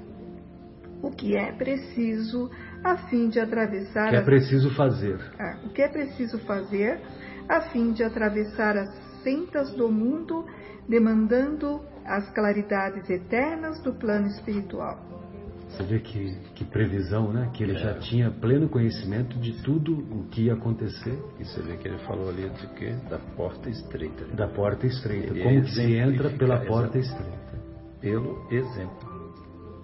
o que é preciso a fim de atravessar. O que é preciso fazer. Ah, o que é preciso fazer a fim de atravessar as sentas do mundo, demandando as claridades eternas do plano espiritual. Você vê que, que previsão, né? Que ele é. já tinha pleno conhecimento de tudo o que ia acontecer. E você vê que ele falou ali de quê? Da porta estreita. Da porta estreita. Ele Como que se entra pela porta estreita? Pelo exemplo.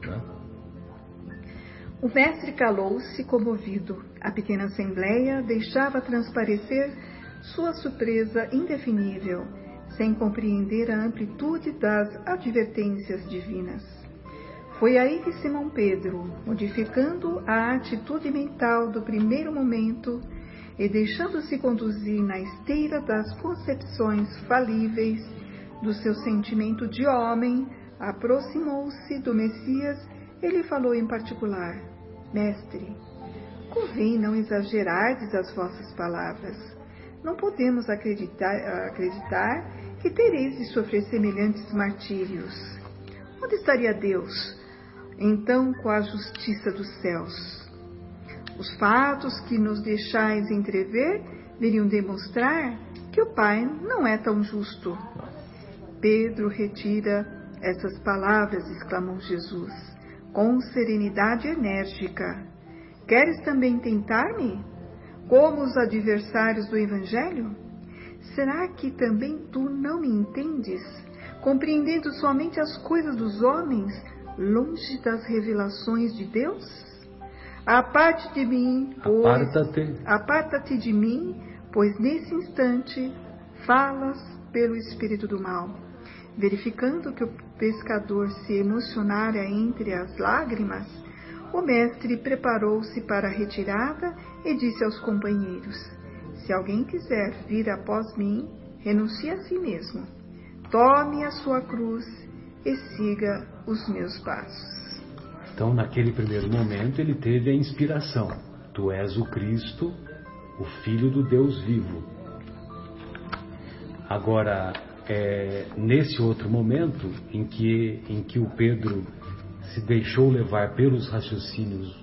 Né? O mestre calou-se comovido. A pequena assembleia deixava transparecer sua surpresa indefinível, sem compreender a amplitude das advertências divinas. Foi aí que Simão Pedro, modificando a atitude mental do primeiro momento e deixando-se conduzir na esteira das concepções falíveis, do seu sentimento de homem, aproximou-se do Messias e lhe falou em particular: Mestre, convém não exagerardes as vossas palavras. Não podemos acreditar, acreditar que tereis de sofrer semelhantes martírios. Onde estaria Deus, então, com a justiça dos céus? Os fatos que nos deixais entrever viriam demonstrar que o Pai não é tão justo. Pedro retira essas palavras, exclamou Jesus, com serenidade enérgica. Queres também tentar-me? Como os adversários do Evangelho? Será que também tu não me entendes, compreendendo somente as coisas dos homens, longe das revelações de Deus? Aparte de mim, pois. Aparta-te. Aparta-te de mim, pois nesse instante falas pelo espírito do mal. Verificando que o pescador se emocionara entre as lágrimas, o mestre preparou-se para a retirada e disse aos companheiros: Se alguém quiser vir após mim, renuncie a si mesmo. Tome a sua cruz e siga os meus passos. Então, naquele primeiro momento, ele teve a inspiração: Tu és o Cristo, o Filho do Deus vivo. Agora, é, nesse outro momento em que, em que o Pedro se deixou levar pelos raciocínios,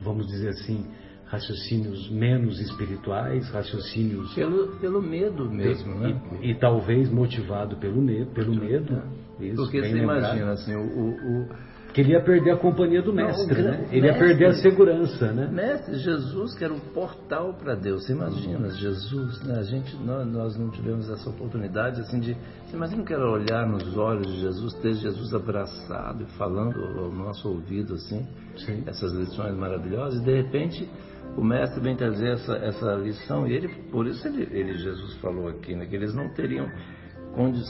vamos dizer assim, raciocínios menos espirituais, raciocínios pelo, pelo medo mesmo, né? E, e, talvez motivado pelo medo, pelo medo. Isso, Porque você lembrado. imagina assim, o, o, que ele ia perder a companhia do mestre, Não, né? Ele mestre, ia perder a segurança, né? Mestre Jesus, que era o portal para Deus. Você imagina, Jesus, né? A gente, nós, nós, não tivemos essa oportunidade, assim, de... Você imagina que era olhar nos olhos de Jesus, ter Jesus abraçado e falando ao nosso ouvido, assim, Sim. essas lições maravilhosas, e de repente o mestre vem trazer essa, essa lição, e ele, por isso ele, ele Jesus falou aqui, né? Que eles não teriam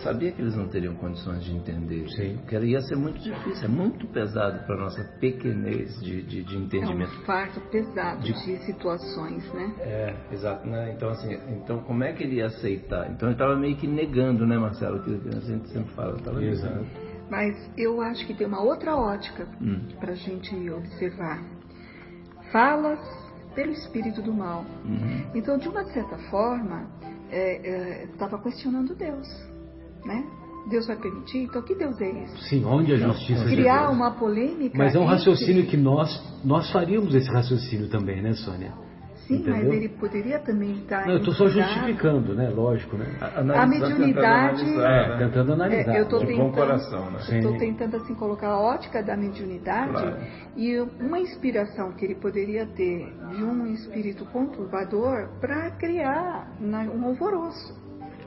sabia que eles não teriam condições de entender. Sim. Que ia ser muito difícil, é muito pesado para a nossa pequenez de, de, de, entendimento. É um fardo pesado de, de, situações, né? É, exato. Né? Então, assim, então, como é que ele ia aceitar? Então, ele estava meio que negando, né, Marcelo? Que a gente sempre fala. Tava Exato. Mas eu acho que tem uma outra ótica hum. para a gente observar. Falas pelo espírito do mal. Uhum. Então, de uma certa forma, estava é, é, questionando Deus né? Deus vai permitir? Então, que Deus é esse? Sim, onde a justiça Criar de Deus? uma polêmica. Mas é um raciocínio que nós, nós faríamos esse raciocínio também, né, Sônia? Sim, Entendeu? mas ele poderia também estar. Não, eu estou só justificando, né? Lógico, né? a mediunidade. Tentando analisar, é, tentando analisar. É, eu estou tentando, coração, né? Estou tentando assim colocar a ótica da mediunidade claro. e uma inspiração que ele poderia ter de um espírito conturbador para criar um alvoroço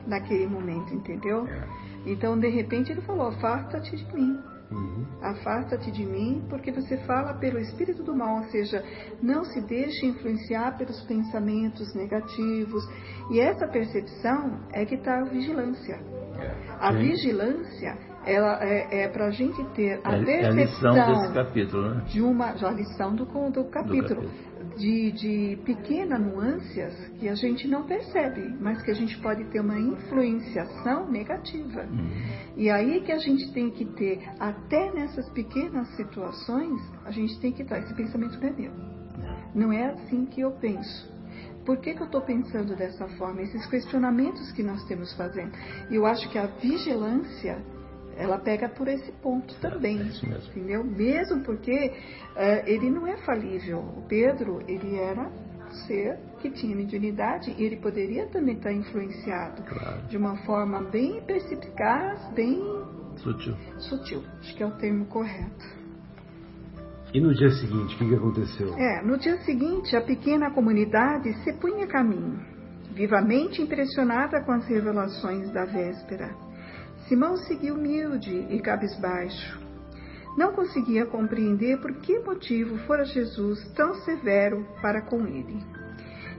naquele momento, entendeu? É. Então, de repente, ele falou: afasta-te de mim. Uhum. Afasta-te de mim, porque você fala pelo espírito do mal, ou seja, não se deixe influenciar pelos pensamentos negativos. E essa percepção é que está a vigilância. É. A Sim. vigilância ela é, é para a gente ter a percepção é a lição desse capítulo, né? de uma já a lição do, do capítulo. Do capítulo de, de pequenas nuances que a gente não percebe, mas que a gente pode ter uma influenciação negativa. Uhum. E aí que a gente tem que ter, até nessas pequenas situações, a gente tem que estar, esse pensamento não é meu. Não é assim que eu penso. Por que, que eu estou pensando dessa forma? Esses questionamentos que nós temos fazendo. Eu acho que a vigilância ela pega por esse ponto também, é mesmo. entendeu? Mesmo porque uh, ele não é falível. O Pedro, ele era um ser que tinha mediunidade e ele poderia também estar influenciado claro. de uma forma bem perspicaz, bem sutil. Sutil, acho que é o termo correto. E no dia seguinte, o que, que aconteceu? É, no dia seguinte, a pequena comunidade se punha a caminho, vivamente impressionada com as revelações da véspera. Simão seguiu humilde e cabisbaixo. Não conseguia compreender por que motivo fora Jesus tão severo para com ele.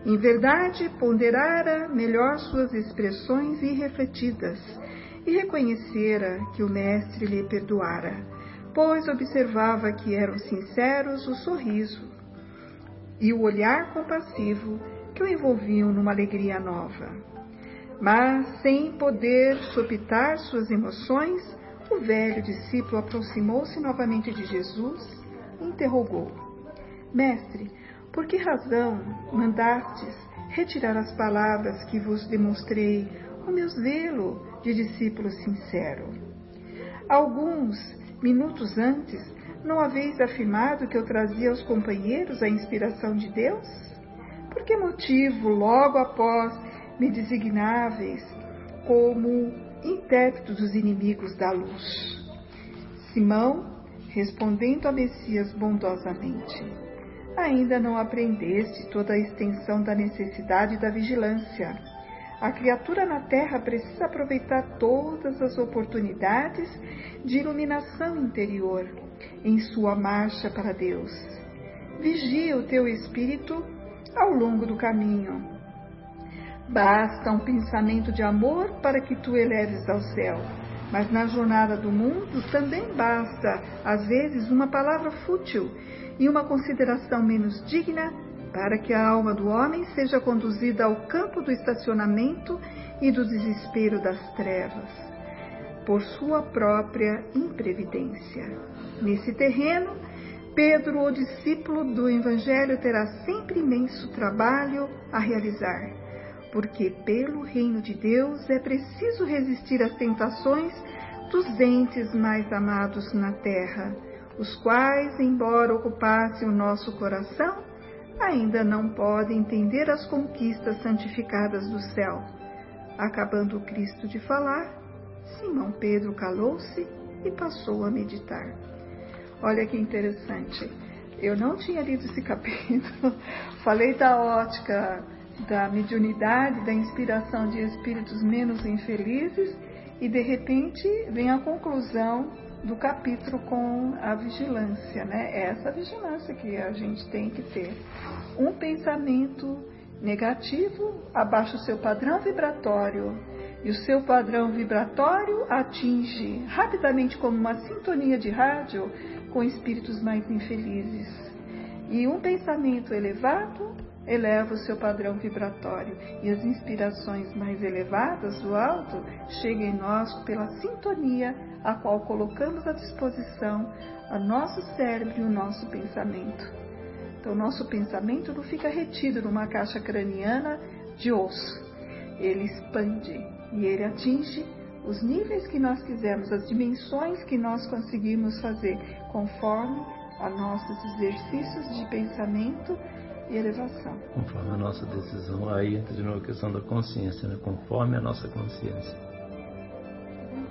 Em verdade, ponderara melhor suas expressões irrefletidas e reconhecera que o Mestre lhe perdoara, pois observava que eram sinceros o sorriso e o olhar compassivo que o envolviam numa alegria nova. Mas, sem poder sopitar suas emoções, o velho discípulo aproximou-se novamente de Jesus e interrogou: Mestre, por que razão mandastes retirar as palavras que vos demonstrei o meu zelo de discípulo sincero? Alguns minutos antes, não haveis afirmado que eu trazia aos companheiros a inspiração de Deus? Por que motivo, logo após me designáveis como intérprete dos inimigos da luz? Simão, respondendo a Messias bondosamente, ainda não aprendeste toda a extensão da necessidade da vigilância. A criatura na Terra precisa aproveitar todas as oportunidades de iluminação interior em sua marcha para Deus. Vigia o teu espírito ao longo do caminho. Basta um pensamento de amor para que tu eleves ao céu. Mas na jornada do mundo também basta, às vezes, uma palavra fútil e uma consideração menos digna para que a alma do homem seja conduzida ao campo do estacionamento e do desespero das trevas, por sua própria imprevidência. Nesse terreno, Pedro, o discípulo do Evangelho, terá sempre imenso trabalho a realizar, porque pelo reino de Deus é preciso resistir às tentações dos entes mais amados na terra, os quais, embora ocupassem o nosso coração, ainda não podem entender as conquistas santificadas do céu. Acabando Cristo de falar, Simão Pedro calou-se e passou a meditar. Olha que interessante. Eu não tinha lido esse capítulo. Falei da ótica da mediunidade, da inspiração de espíritos menos infelizes e de repente vem a conclusão do capítulo com a vigilância, né? É essa vigilância que a gente tem que ter. Um pensamento negativo abaixa o seu padrão vibratório e o seu padrão vibratório atinge rapidamente como uma sintonia de rádio com espíritos mais infelizes. E um pensamento elevado eleva o seu padrão vibratório e as inspirações mais elevadas do alto chegam em nós pela sintonia a qual colocamos à disposição a nosso cérebro e o nosso pensamento. Então, o nosso pensamento não fica retido numa caixa craniana de osso. Ele expande e ele atinge os níveis que nós quisermos, as dimensões que nós conseguimos fazer, conforme a nossos exercícios de pensamento e elevação. Conforme a nossa decisão, aí entra de novo a questão da consciência, né? conforme a nossa consciência.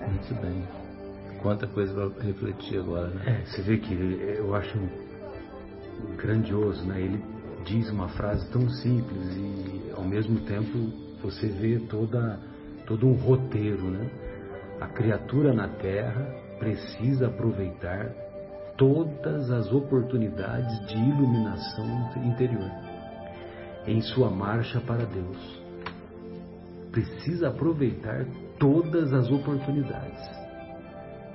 É Muito bem. Quanta coisa para refletir agora, né? É, você vê que eu acho grandioso, né? Ele diz uma frase tão simples e ao mesmo tempo você vê toda todo um roteiro, né? A criatura na Terra precisa aproveitar todas as oportunidades de iluminação interior em sua marcha para Deus. Precisa aproveitar todas as oportunidades.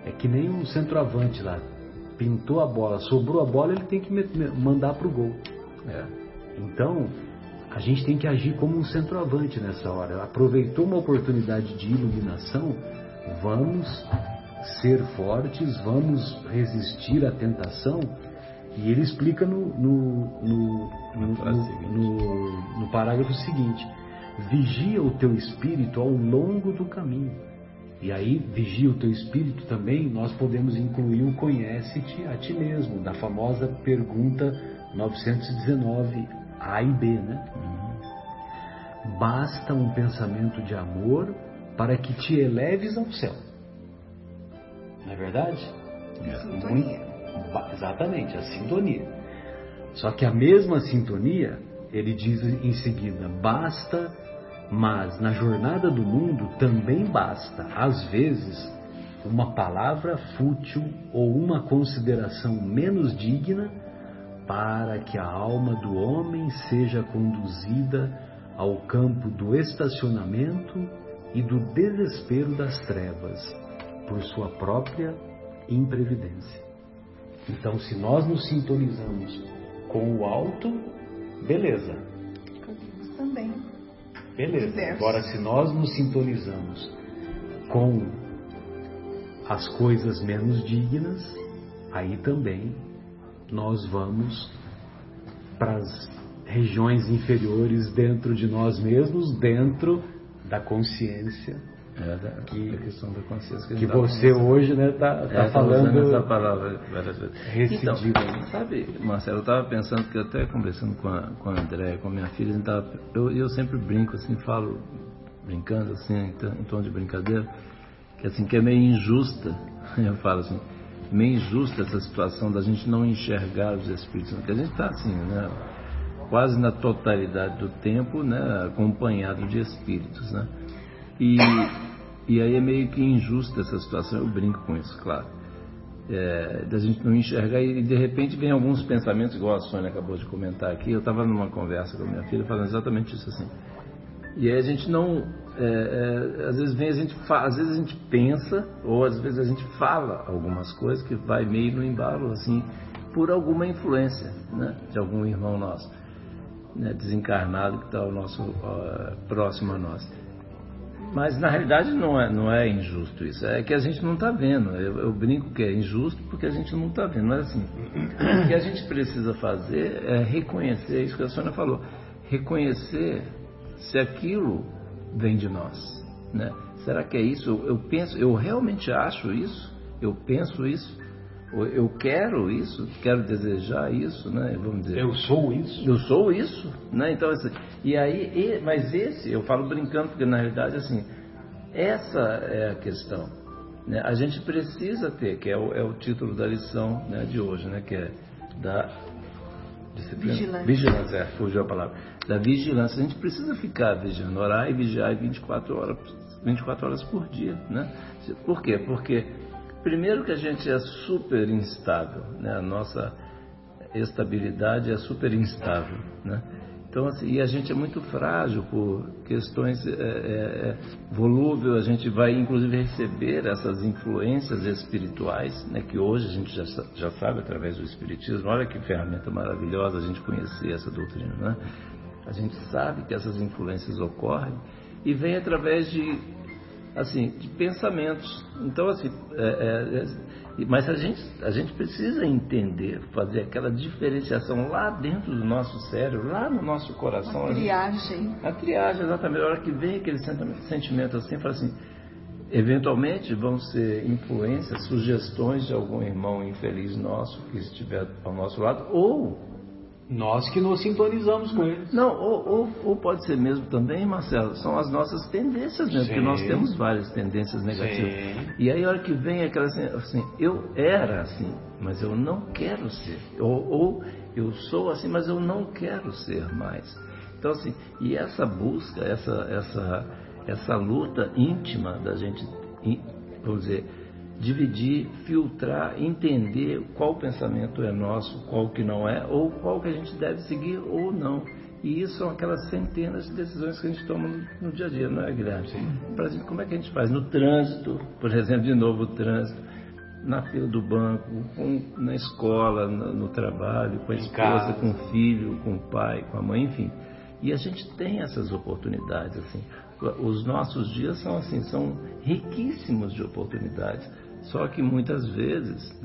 É que nem um centroavante lá. Pintou a bola, sobrou a bola, ele tem que mandar para o gol. É. Então, a gente tem que agir como um centroavante nessa hora. Aproveitou uma oportunidade de iluminação, vamos ser fortes, vamos resistir à tentação. E ele explica no, no, no, no, parágrafo seguinte: vigia o teu espírito ao longo do caminho. E aí, vigia o teu espírito também, nós podemos incluir o conhece-te a ti mesmo, da famosa pergunta 919, A e B, né? Uhum. Basta um pensamento de amor para que te eleves ao céu. Não é verdade? É. Sintonia. Muito, exatamente, a sintonia. Só que a mesma sintonia, ele diz em seguida, basta, mas na jornada do mundo também basta, às vezes, uma palavra fútil ou uma consideração menos digna para que a alma do homem seja conduzida ao campo do estacionamento e do desespero das trevas, por sua própria imprevidência. Então, se nós nos sintonizamos com o alto, beleza. Podemos também beleza. Agora, se nós nos sintonizamos com as coisas menos dignas, aí também nós vamos para as regiões inferiores dentro de nós mesmos, dentro da consciência. É, da, que, a questão da consciência que, que tá você hoje está né, tá, tá é, falando essa palavra várias vezes. Então, sabe, Marcelo, eu estava pensando que até conversando com a, com a André, com a minha filha, tava, eu, eu sempre brinco assim, falo brincando assim, em, em tom de brincadeira, que assim que é meio injusta. Eu falo assim, meio injusta essa situação da gente não enxergar os espíritos, porque a gente está assim, né? Quase na totalidade do tempo, né? Acompanhado de espíritos, né? E, e aí é meio que injusta essa situação, eu brinco com isso, claro. É, da gente não enxergar e de repente vem alguns pensamentos, igual a Sônia acabou de comentar aqui. Eu estava numa conversa com a minha filha falando exatamente isso assim. E aí a gente não. É, é, às vezes vem, a gente fala, às vezes a gente pensa, ou às vezes a gente fala algumas coisas que vai meio no embalo, assim, por alguma influência né, de algum irmão nosso, né, desencarnado que está ao nosso, próximo a nós. Mas na realidade não é, não é injusto isso, é que a gente não está vendo. Eu, eu, brinco que é injusto porque a gente não está vendo. Mas assim, o que a gente precisa fazer é reconhecer isso que a Sônia falou. Reconhecer se aquilo vem de nós, né? Será que é isso? Eu, penso, eu realmente acho isso? Eu penso isso? Eu quero isso? Quero desejar isso, né? Vamos dizer. Eu sou isso. Eu sou isso, né? Então, assim, e aí, e, mas esse, eu falo brincando porque na realidade, assim, essa é a questão. Né? A gente precisa ter, que é o, é o título da lição né, de hoje, né? Que é da disciplina. Vigilância. Vigilância, é, fugiu a palavra. Da vigilância. A gente precisa ficar vigiando, orar e vigiar 24 horas, 24 horas por dia, né? Por quê? Porque, primeiro que a gente é super instável, né? A nossa estabilidade é super instável, né? Então, assim, e a gente é muito frágil por questões é, é, é, volúvel, a gente vai inclusive receber essas influências espirituais, né, que hoje a gente já, já sabe através do Espiritismo. Olha que ferramenta maravilhosa a gente conhecer essa doutrina, né? A gente sabe que essas influências ocorrem e vem através de assim de pensamentos. Então assim, é, é, mas a gente a gente precisa entender, fazer aquela diferenciação lá dentro do nosso cérebro, lá no nosso coração. A triagem. A triagem, exatamente. A hora que vem aquele sentimento assim, fala assim. Eventualmente vão ser influências, sugestões de algum irmão infeliz nosso que estiver ao nosso lado, ou nós que nos sintonizamos com eles. Não, ou, ou, ou, pode ser mesmo também, Marcelo, são as nossas tendências mesmo, Sim. porque nós temos várias tendências negativas. Sim. E aí a hora que vem aquela assim, assim, eu era assim, mas eu não quero ser. Ou, ou eu sou assim, mas eu não quero ser mais. Então assim, e essa busca, essa, essa, essa luta íntima da gente, vamos dizer, dividir, filtrar, entender qual pensamento é nosso, qual que não é, ou qual que a gente deve seguir ou não. E isso são aquelas centenas de decisões que a gente toma no, no dia a dia, não é, Guilherme? Sim. Exemplo, como é que a gente faz? No trânsito, por exemplo, de novo o trânsito, na fila do banco, com, na escola, no, no trabalho, com a esposa, com o filho, com o pai, com a mãe, enfim. E a gente tem essas oportunidades, assim. Os nossos dias são assim, são riquíssimos de oportunidades. Só que muitas vezes,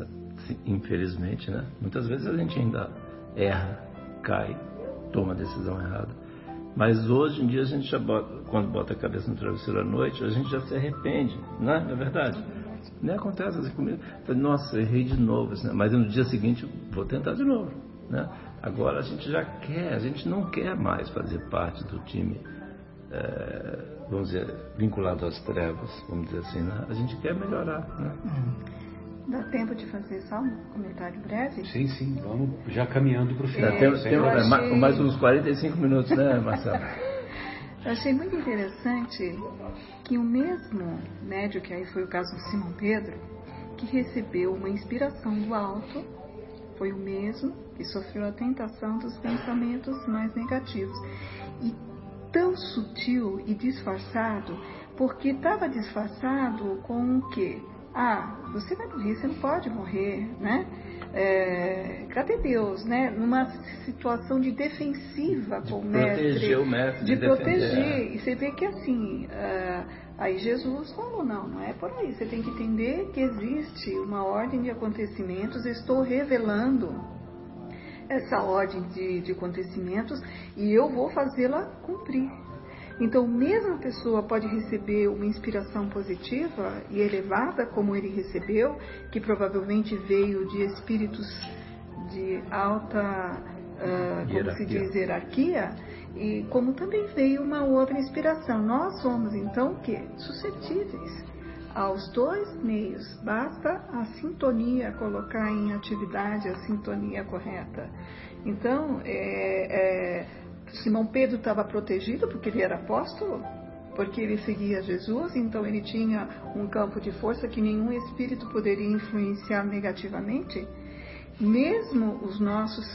infelizmente, né? Muitas vezes a gente ainda erra, cai, toma a decisão errada. Mas hoje em dia a gente já bota, quando bota a cabeça no travesseiro à noite, a gente já se arrepende, né? Não é verdade? Nem acontece assim comigo. Nossa, errei de novo, né? mas no dia seguinte vou tentar de novo, né? Agora a gente já quer, a gente não quer mais fazer parte do time é, vamos dizer, vinculado às trevas, vamos dizer assim, né? A gente quer melhorar, né? Dá tempo de fazer só um comentário breve? Sim, sim, vamos já caminhando para o final. É, tem, tem achei... mais uns 45 minutos, né, Marcelo? eu achei muito interessante que o mesmo médio, que aí foi o caso do Simão Pedro, que recebeu uma inspiração do alto, foi o mesmo que sofreu a tentação dos pensamentos mais negativos. E tão sutil e disfarçado, porque estava disfarçado com o quê? Ah, você vai morrer, você não pode morrer, né? é, cadê Deus, né? Numa situação de defensiva com de o mestre. Proteger o mestre. De, De, proteger. defender. E você vê que assim, ah, aí Jesus falou, não, não é por aí. Você tem que entender que existe uma ordem de acontecimentos, estou revelando essa ordem de, de acontecimentos e eu vou fazê-la cumprir. Então, mesmo a pessoa pode receber uma inspiração positiva e elevada, como ele recebeu, que provavelmente veio de espíritos de alta, ah, como se diz, hierarquia, e como também veio uma outra inspiração. Nós somos, então, o quê? Suscetíveis aos dois meios. Basta a sintonia, colocar em atividade a sintonia correta. Então, é, é, Simão Pedro estava protegido porque ele era apóstolo, porque ele seguia Jesus, então ele tinha um campo de força que nenhum espírito poderia influenciar negativamente. Mesmo os nossos,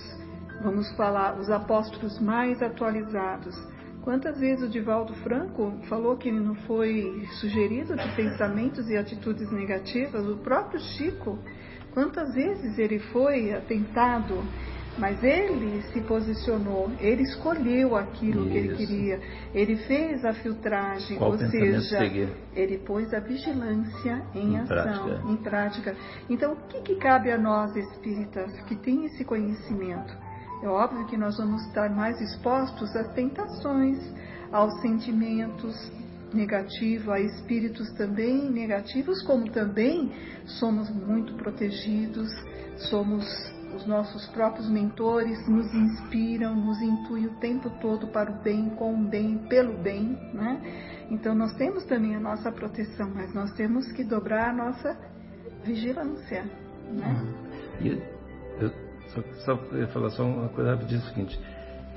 vamos falar, os apóstolos mais atualizados, Quantas vezes o Divaldo Franco falou que ele não foi sugerido de pensamentos e atitudes negativas? O próprio Chico, quantas vezes ele foi atentado, mas ele se posicionou, ele escolheu aquilo que ele Isso. queria, ele fez a filtragem, Qual ou seja, seguir? ele pôs a vigilância em, Em ação, prática. em prática. Então, o que, que cabe a nós espíritas que têm esse conhecimento? É óbvio que nós vamos estar mais expostos às tentações, aos sentimentos negativos, a espíritos também negativos, como também somos muito protegidos, somos os nossos próprios mentores, nos inspiram, nos intuem o tempo todo para o bem, com o bem, pelo bem, né? Então nós temos também a nossa proteção, mas nós temos que dobrar a nossa vigilância, né? E eu só, só ia falar só uma coisa rapidinho, é o seguinte.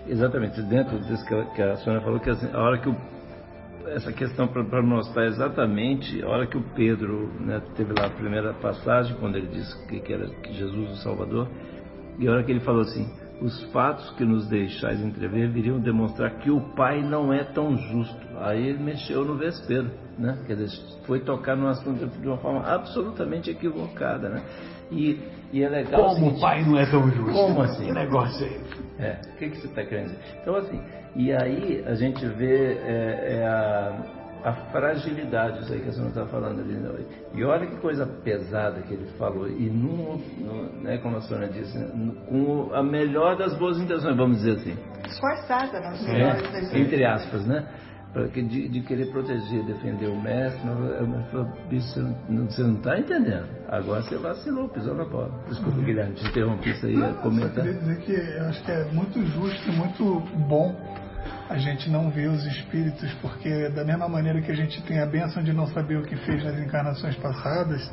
Exatamente, dentro disso que a, que a Sônia falou, que assim, a hora que o, essa questão para mostrar exatamente, a hora que o Pedro né, teve lá a primeira passagem, quando ele disse que, que era que Jesus o Salvador, e a hora que ele falou assim, os fatos que nos deixais entrever viriam demonstrar que o Pai não é tão justo. Aí ele mexeu no vespeiro, né? Quer dizer, foi tocar no assunto de uma forma absolutamente equivocada, né? E, e é legal. o Como seguinte- o pai não é tão justo? Como assim? Que negócio é esse? é, o que, que você está querendo dizer? Então, assim, e aí a gente vê é, é a, a fragilidade, isso aí que a senhora está falando ali. Né? E olha que coisa pesada que ele falou, e num, num- né, como a senhora disse, né, num- com a melhor das boas intenções, vamos dizer assim, Esforçada nas melhores das é, entre aspas, né? De, de querer proteger, defender o mestre, o mestre falou, bicho, você não- está entendendo. Agora você vacilou, pisou na bola. Desculpa, Guilherme, te interrompi isso aí, Não, eu comentar. queria dizer que eu acho que é muito justo e muito bom a gente não ver os espíritos, porque da mesma maneira que a gente tem a bênção de não saber o que fez nas encarnações passadas,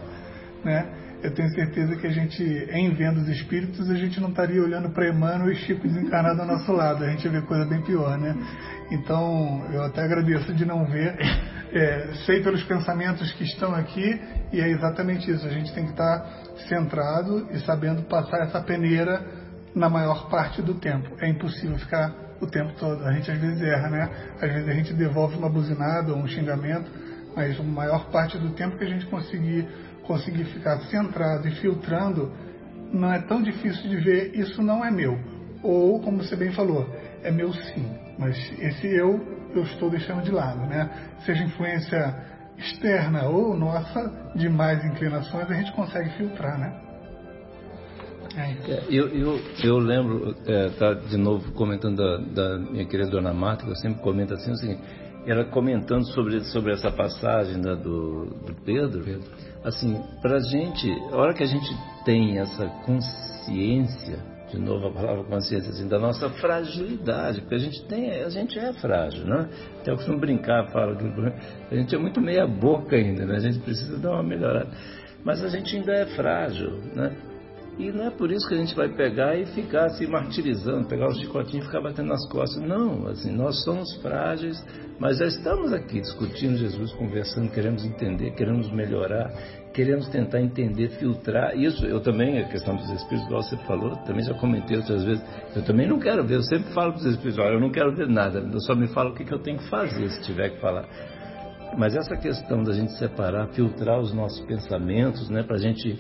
né? Eu tenho certeza que a gente, em vendo os espíritos, a gente não estaria olhando para Emmanuel e Chico desencarnado ao nosso lado. A gente vê coisa bem pior, né? Então, eu até agradeço de não ver. É, sei pelos pensamentos que estão aqui e é exatamente isso. A gente tem que estar centrado e sabendo passar essa peneira na maior parte do tempo. É impossível ficar o tempo todo. A gente às vezes erra, né? Às vezes a gente devolve uma buzinada ou um xingamento, mas a maior parte do tempo que a gente conseguir, conseguir ficar centrado e filtrando, não é tão difícil de ver isso não é meu. Ou, como você bem falou, é meu sim, mas esse eu eu estou deixando de lado, né? Seja influência externa ou nossa, de mais inclinações, a gente consegue filtrar, né? É. É, Eu, eu, eu lembro, é, tá de novo comentando da, da minha querida dona Marta, que eu sempre comento assim, o seguinte, ela comentando sobre, sobre essa passagem né, do, do Pedro, assim, pra gente, a hora que a gente tem essa consciência, de novo a palavra consciência, assim, da nossa fragilidade, porque a gente tem, a gente é frágil, né? Até eu costumo brincar, falo que a gente é muito meia boca ainda, né? A gente precisa dar uma melhorada. Mas a gente ainda é frágil, né? E não é por isso que a gente vai pegar e ficar se martirizando, pegar o chicotinho e ficar batendo nas costas. Não, assim, nós somos frágeis, mas já estamos aqui discutindo Jesus, conversando, queremos entender, queremos melhorar, queremos tentar entender, filtrar. Isso, eu também, a questão dos espíritos, igual você falou, também já comentei outras vezes, eu também não quero ver, eu sempre falo para os espíritos, olha, eu não quero ver nada, eu só me falo o que, que eu tenho que fazer, se tiver que falar. Mas essa questão da gente separar, filtrar os nossos pensamentos, né, para a gente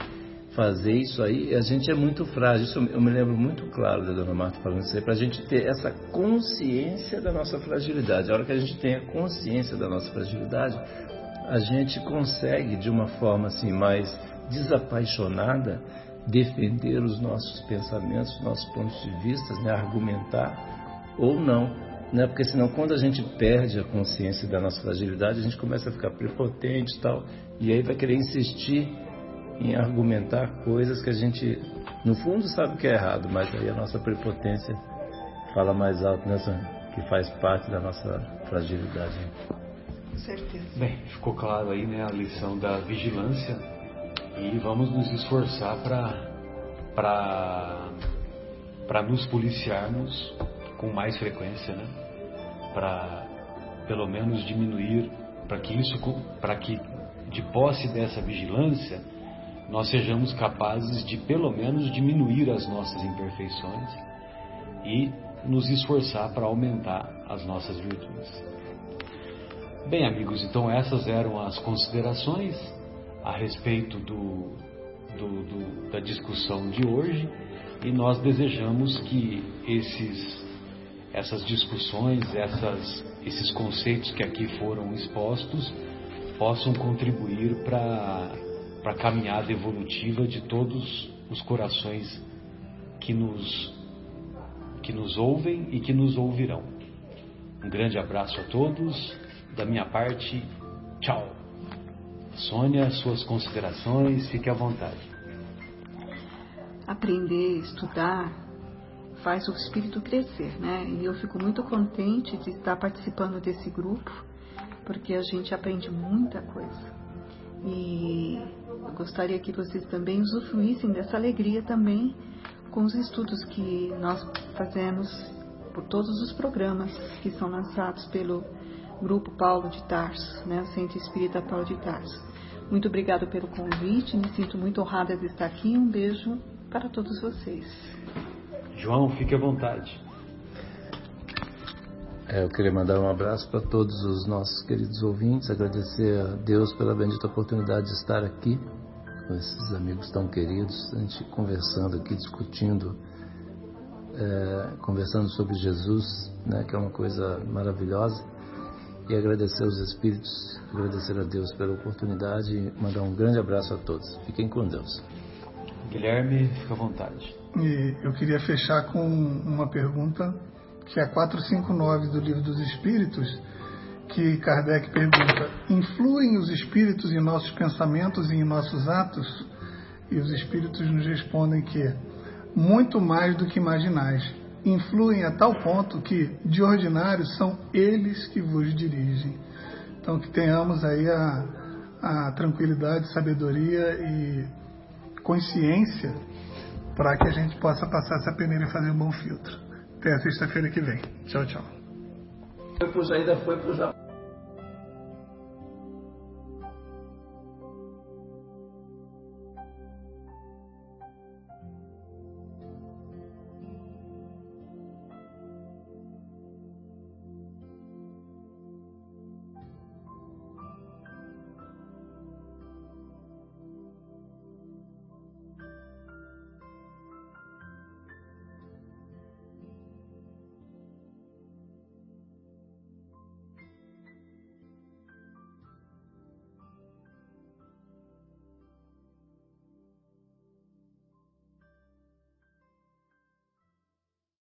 fazer isso aí, a gente é muito frágil. Isso eu me lembro muito claro da dona Marta falando isso aí, para a gente ter essa consciência da nossa fragilidade. A hora que a gente tem a consciência da nossa fragilidade, a gente consegue, de uma forma assim mais desapaixonada, defender os nossos pensamentos, nossos pontos de vista, né? argumentar ou não. Né? Porque senão, quando a gente perde a consciência da nossa fragilidade, a gente começa a ficar prepotente e tal, e aí vai querer insistir em argumentar coisas que a gente, no fundo, sabe que é errado, mas aí a nossa prepotência fala mais alto nessa que faz parte da nossa fragilidade. Com certeza. Bem, ficou claro aí né, a lição da vigilância e vamos nos esforçar para para nos policiarmos com mais frequência, né? Para pelo menos diminuir, para que isso, para que de posse dessa vigilância nós sejamos capazes de pelo menos diminuir as nossas imperfeições e nos esforçar para aumentar as nossas virtudes. Bem, amigos, então essas eram as considerações a respeito do, do, do, da discussão de hoje e nós desejamos que esses, essas discussões, essas, esses conceitos que aqui foram expostos possam contribuir para para a caminhada evolutiva de todos os corações que nos, que nos ouvem e que nos ouvirão. Um grande abraço a todos. Da minha parte, tchau. Sônia, suas considerações, fique à vontade. Aprender, estudar, faz o espírito crescer, né? E eu fico muito contente de estar participando desse grupo, porque a gente aprende muita coisa. E eu gostaria que vocês também usufruíssem dessa alegria também com os estudos que nós fazemos por todos os programas que são lançados pelo Grupo Paulo de Tarso, né, Centro Espírita Paulo de Tarso. Muito obrigado pelo convite, me sinto muito honrada de estar aqui. Um beijo para todos vocês. João, fique à vontade. É, eu queria mandar um abraço para todos os nossos queridos ouvintes, agradecer a Deus pela bendita oportunidade de estar aqui com esses amigos tão queridos, a gente conversando aqui, discutindo, é, conversando sobre Jesus, né, que é uma coisa maravilhosa, e agradecer aos Espíritos, agradecer a Deus pela oportunidade e mandar um grande abraço a todos. Fiquem com Deus. Guilherme, fica à vontade. E eu queria fechar com uma pergunta que é a 459 do Livro dos Espíritos, que Kardec pergunta: influem os espíritos em nossos pensamentos e em nossos atos? E os espíritos nos respondem que muito mais do que imaginais. Influem a tal ponto que, de ordinário, são eles que vos dirigem. Então, que tenhamos aí a, a tranquilidade, sabedoria e consciência para que a gente possa passar essa peneira e fazer um bom filtro. Até sexta-feira que vem. Tchau, tchau. Foi foi.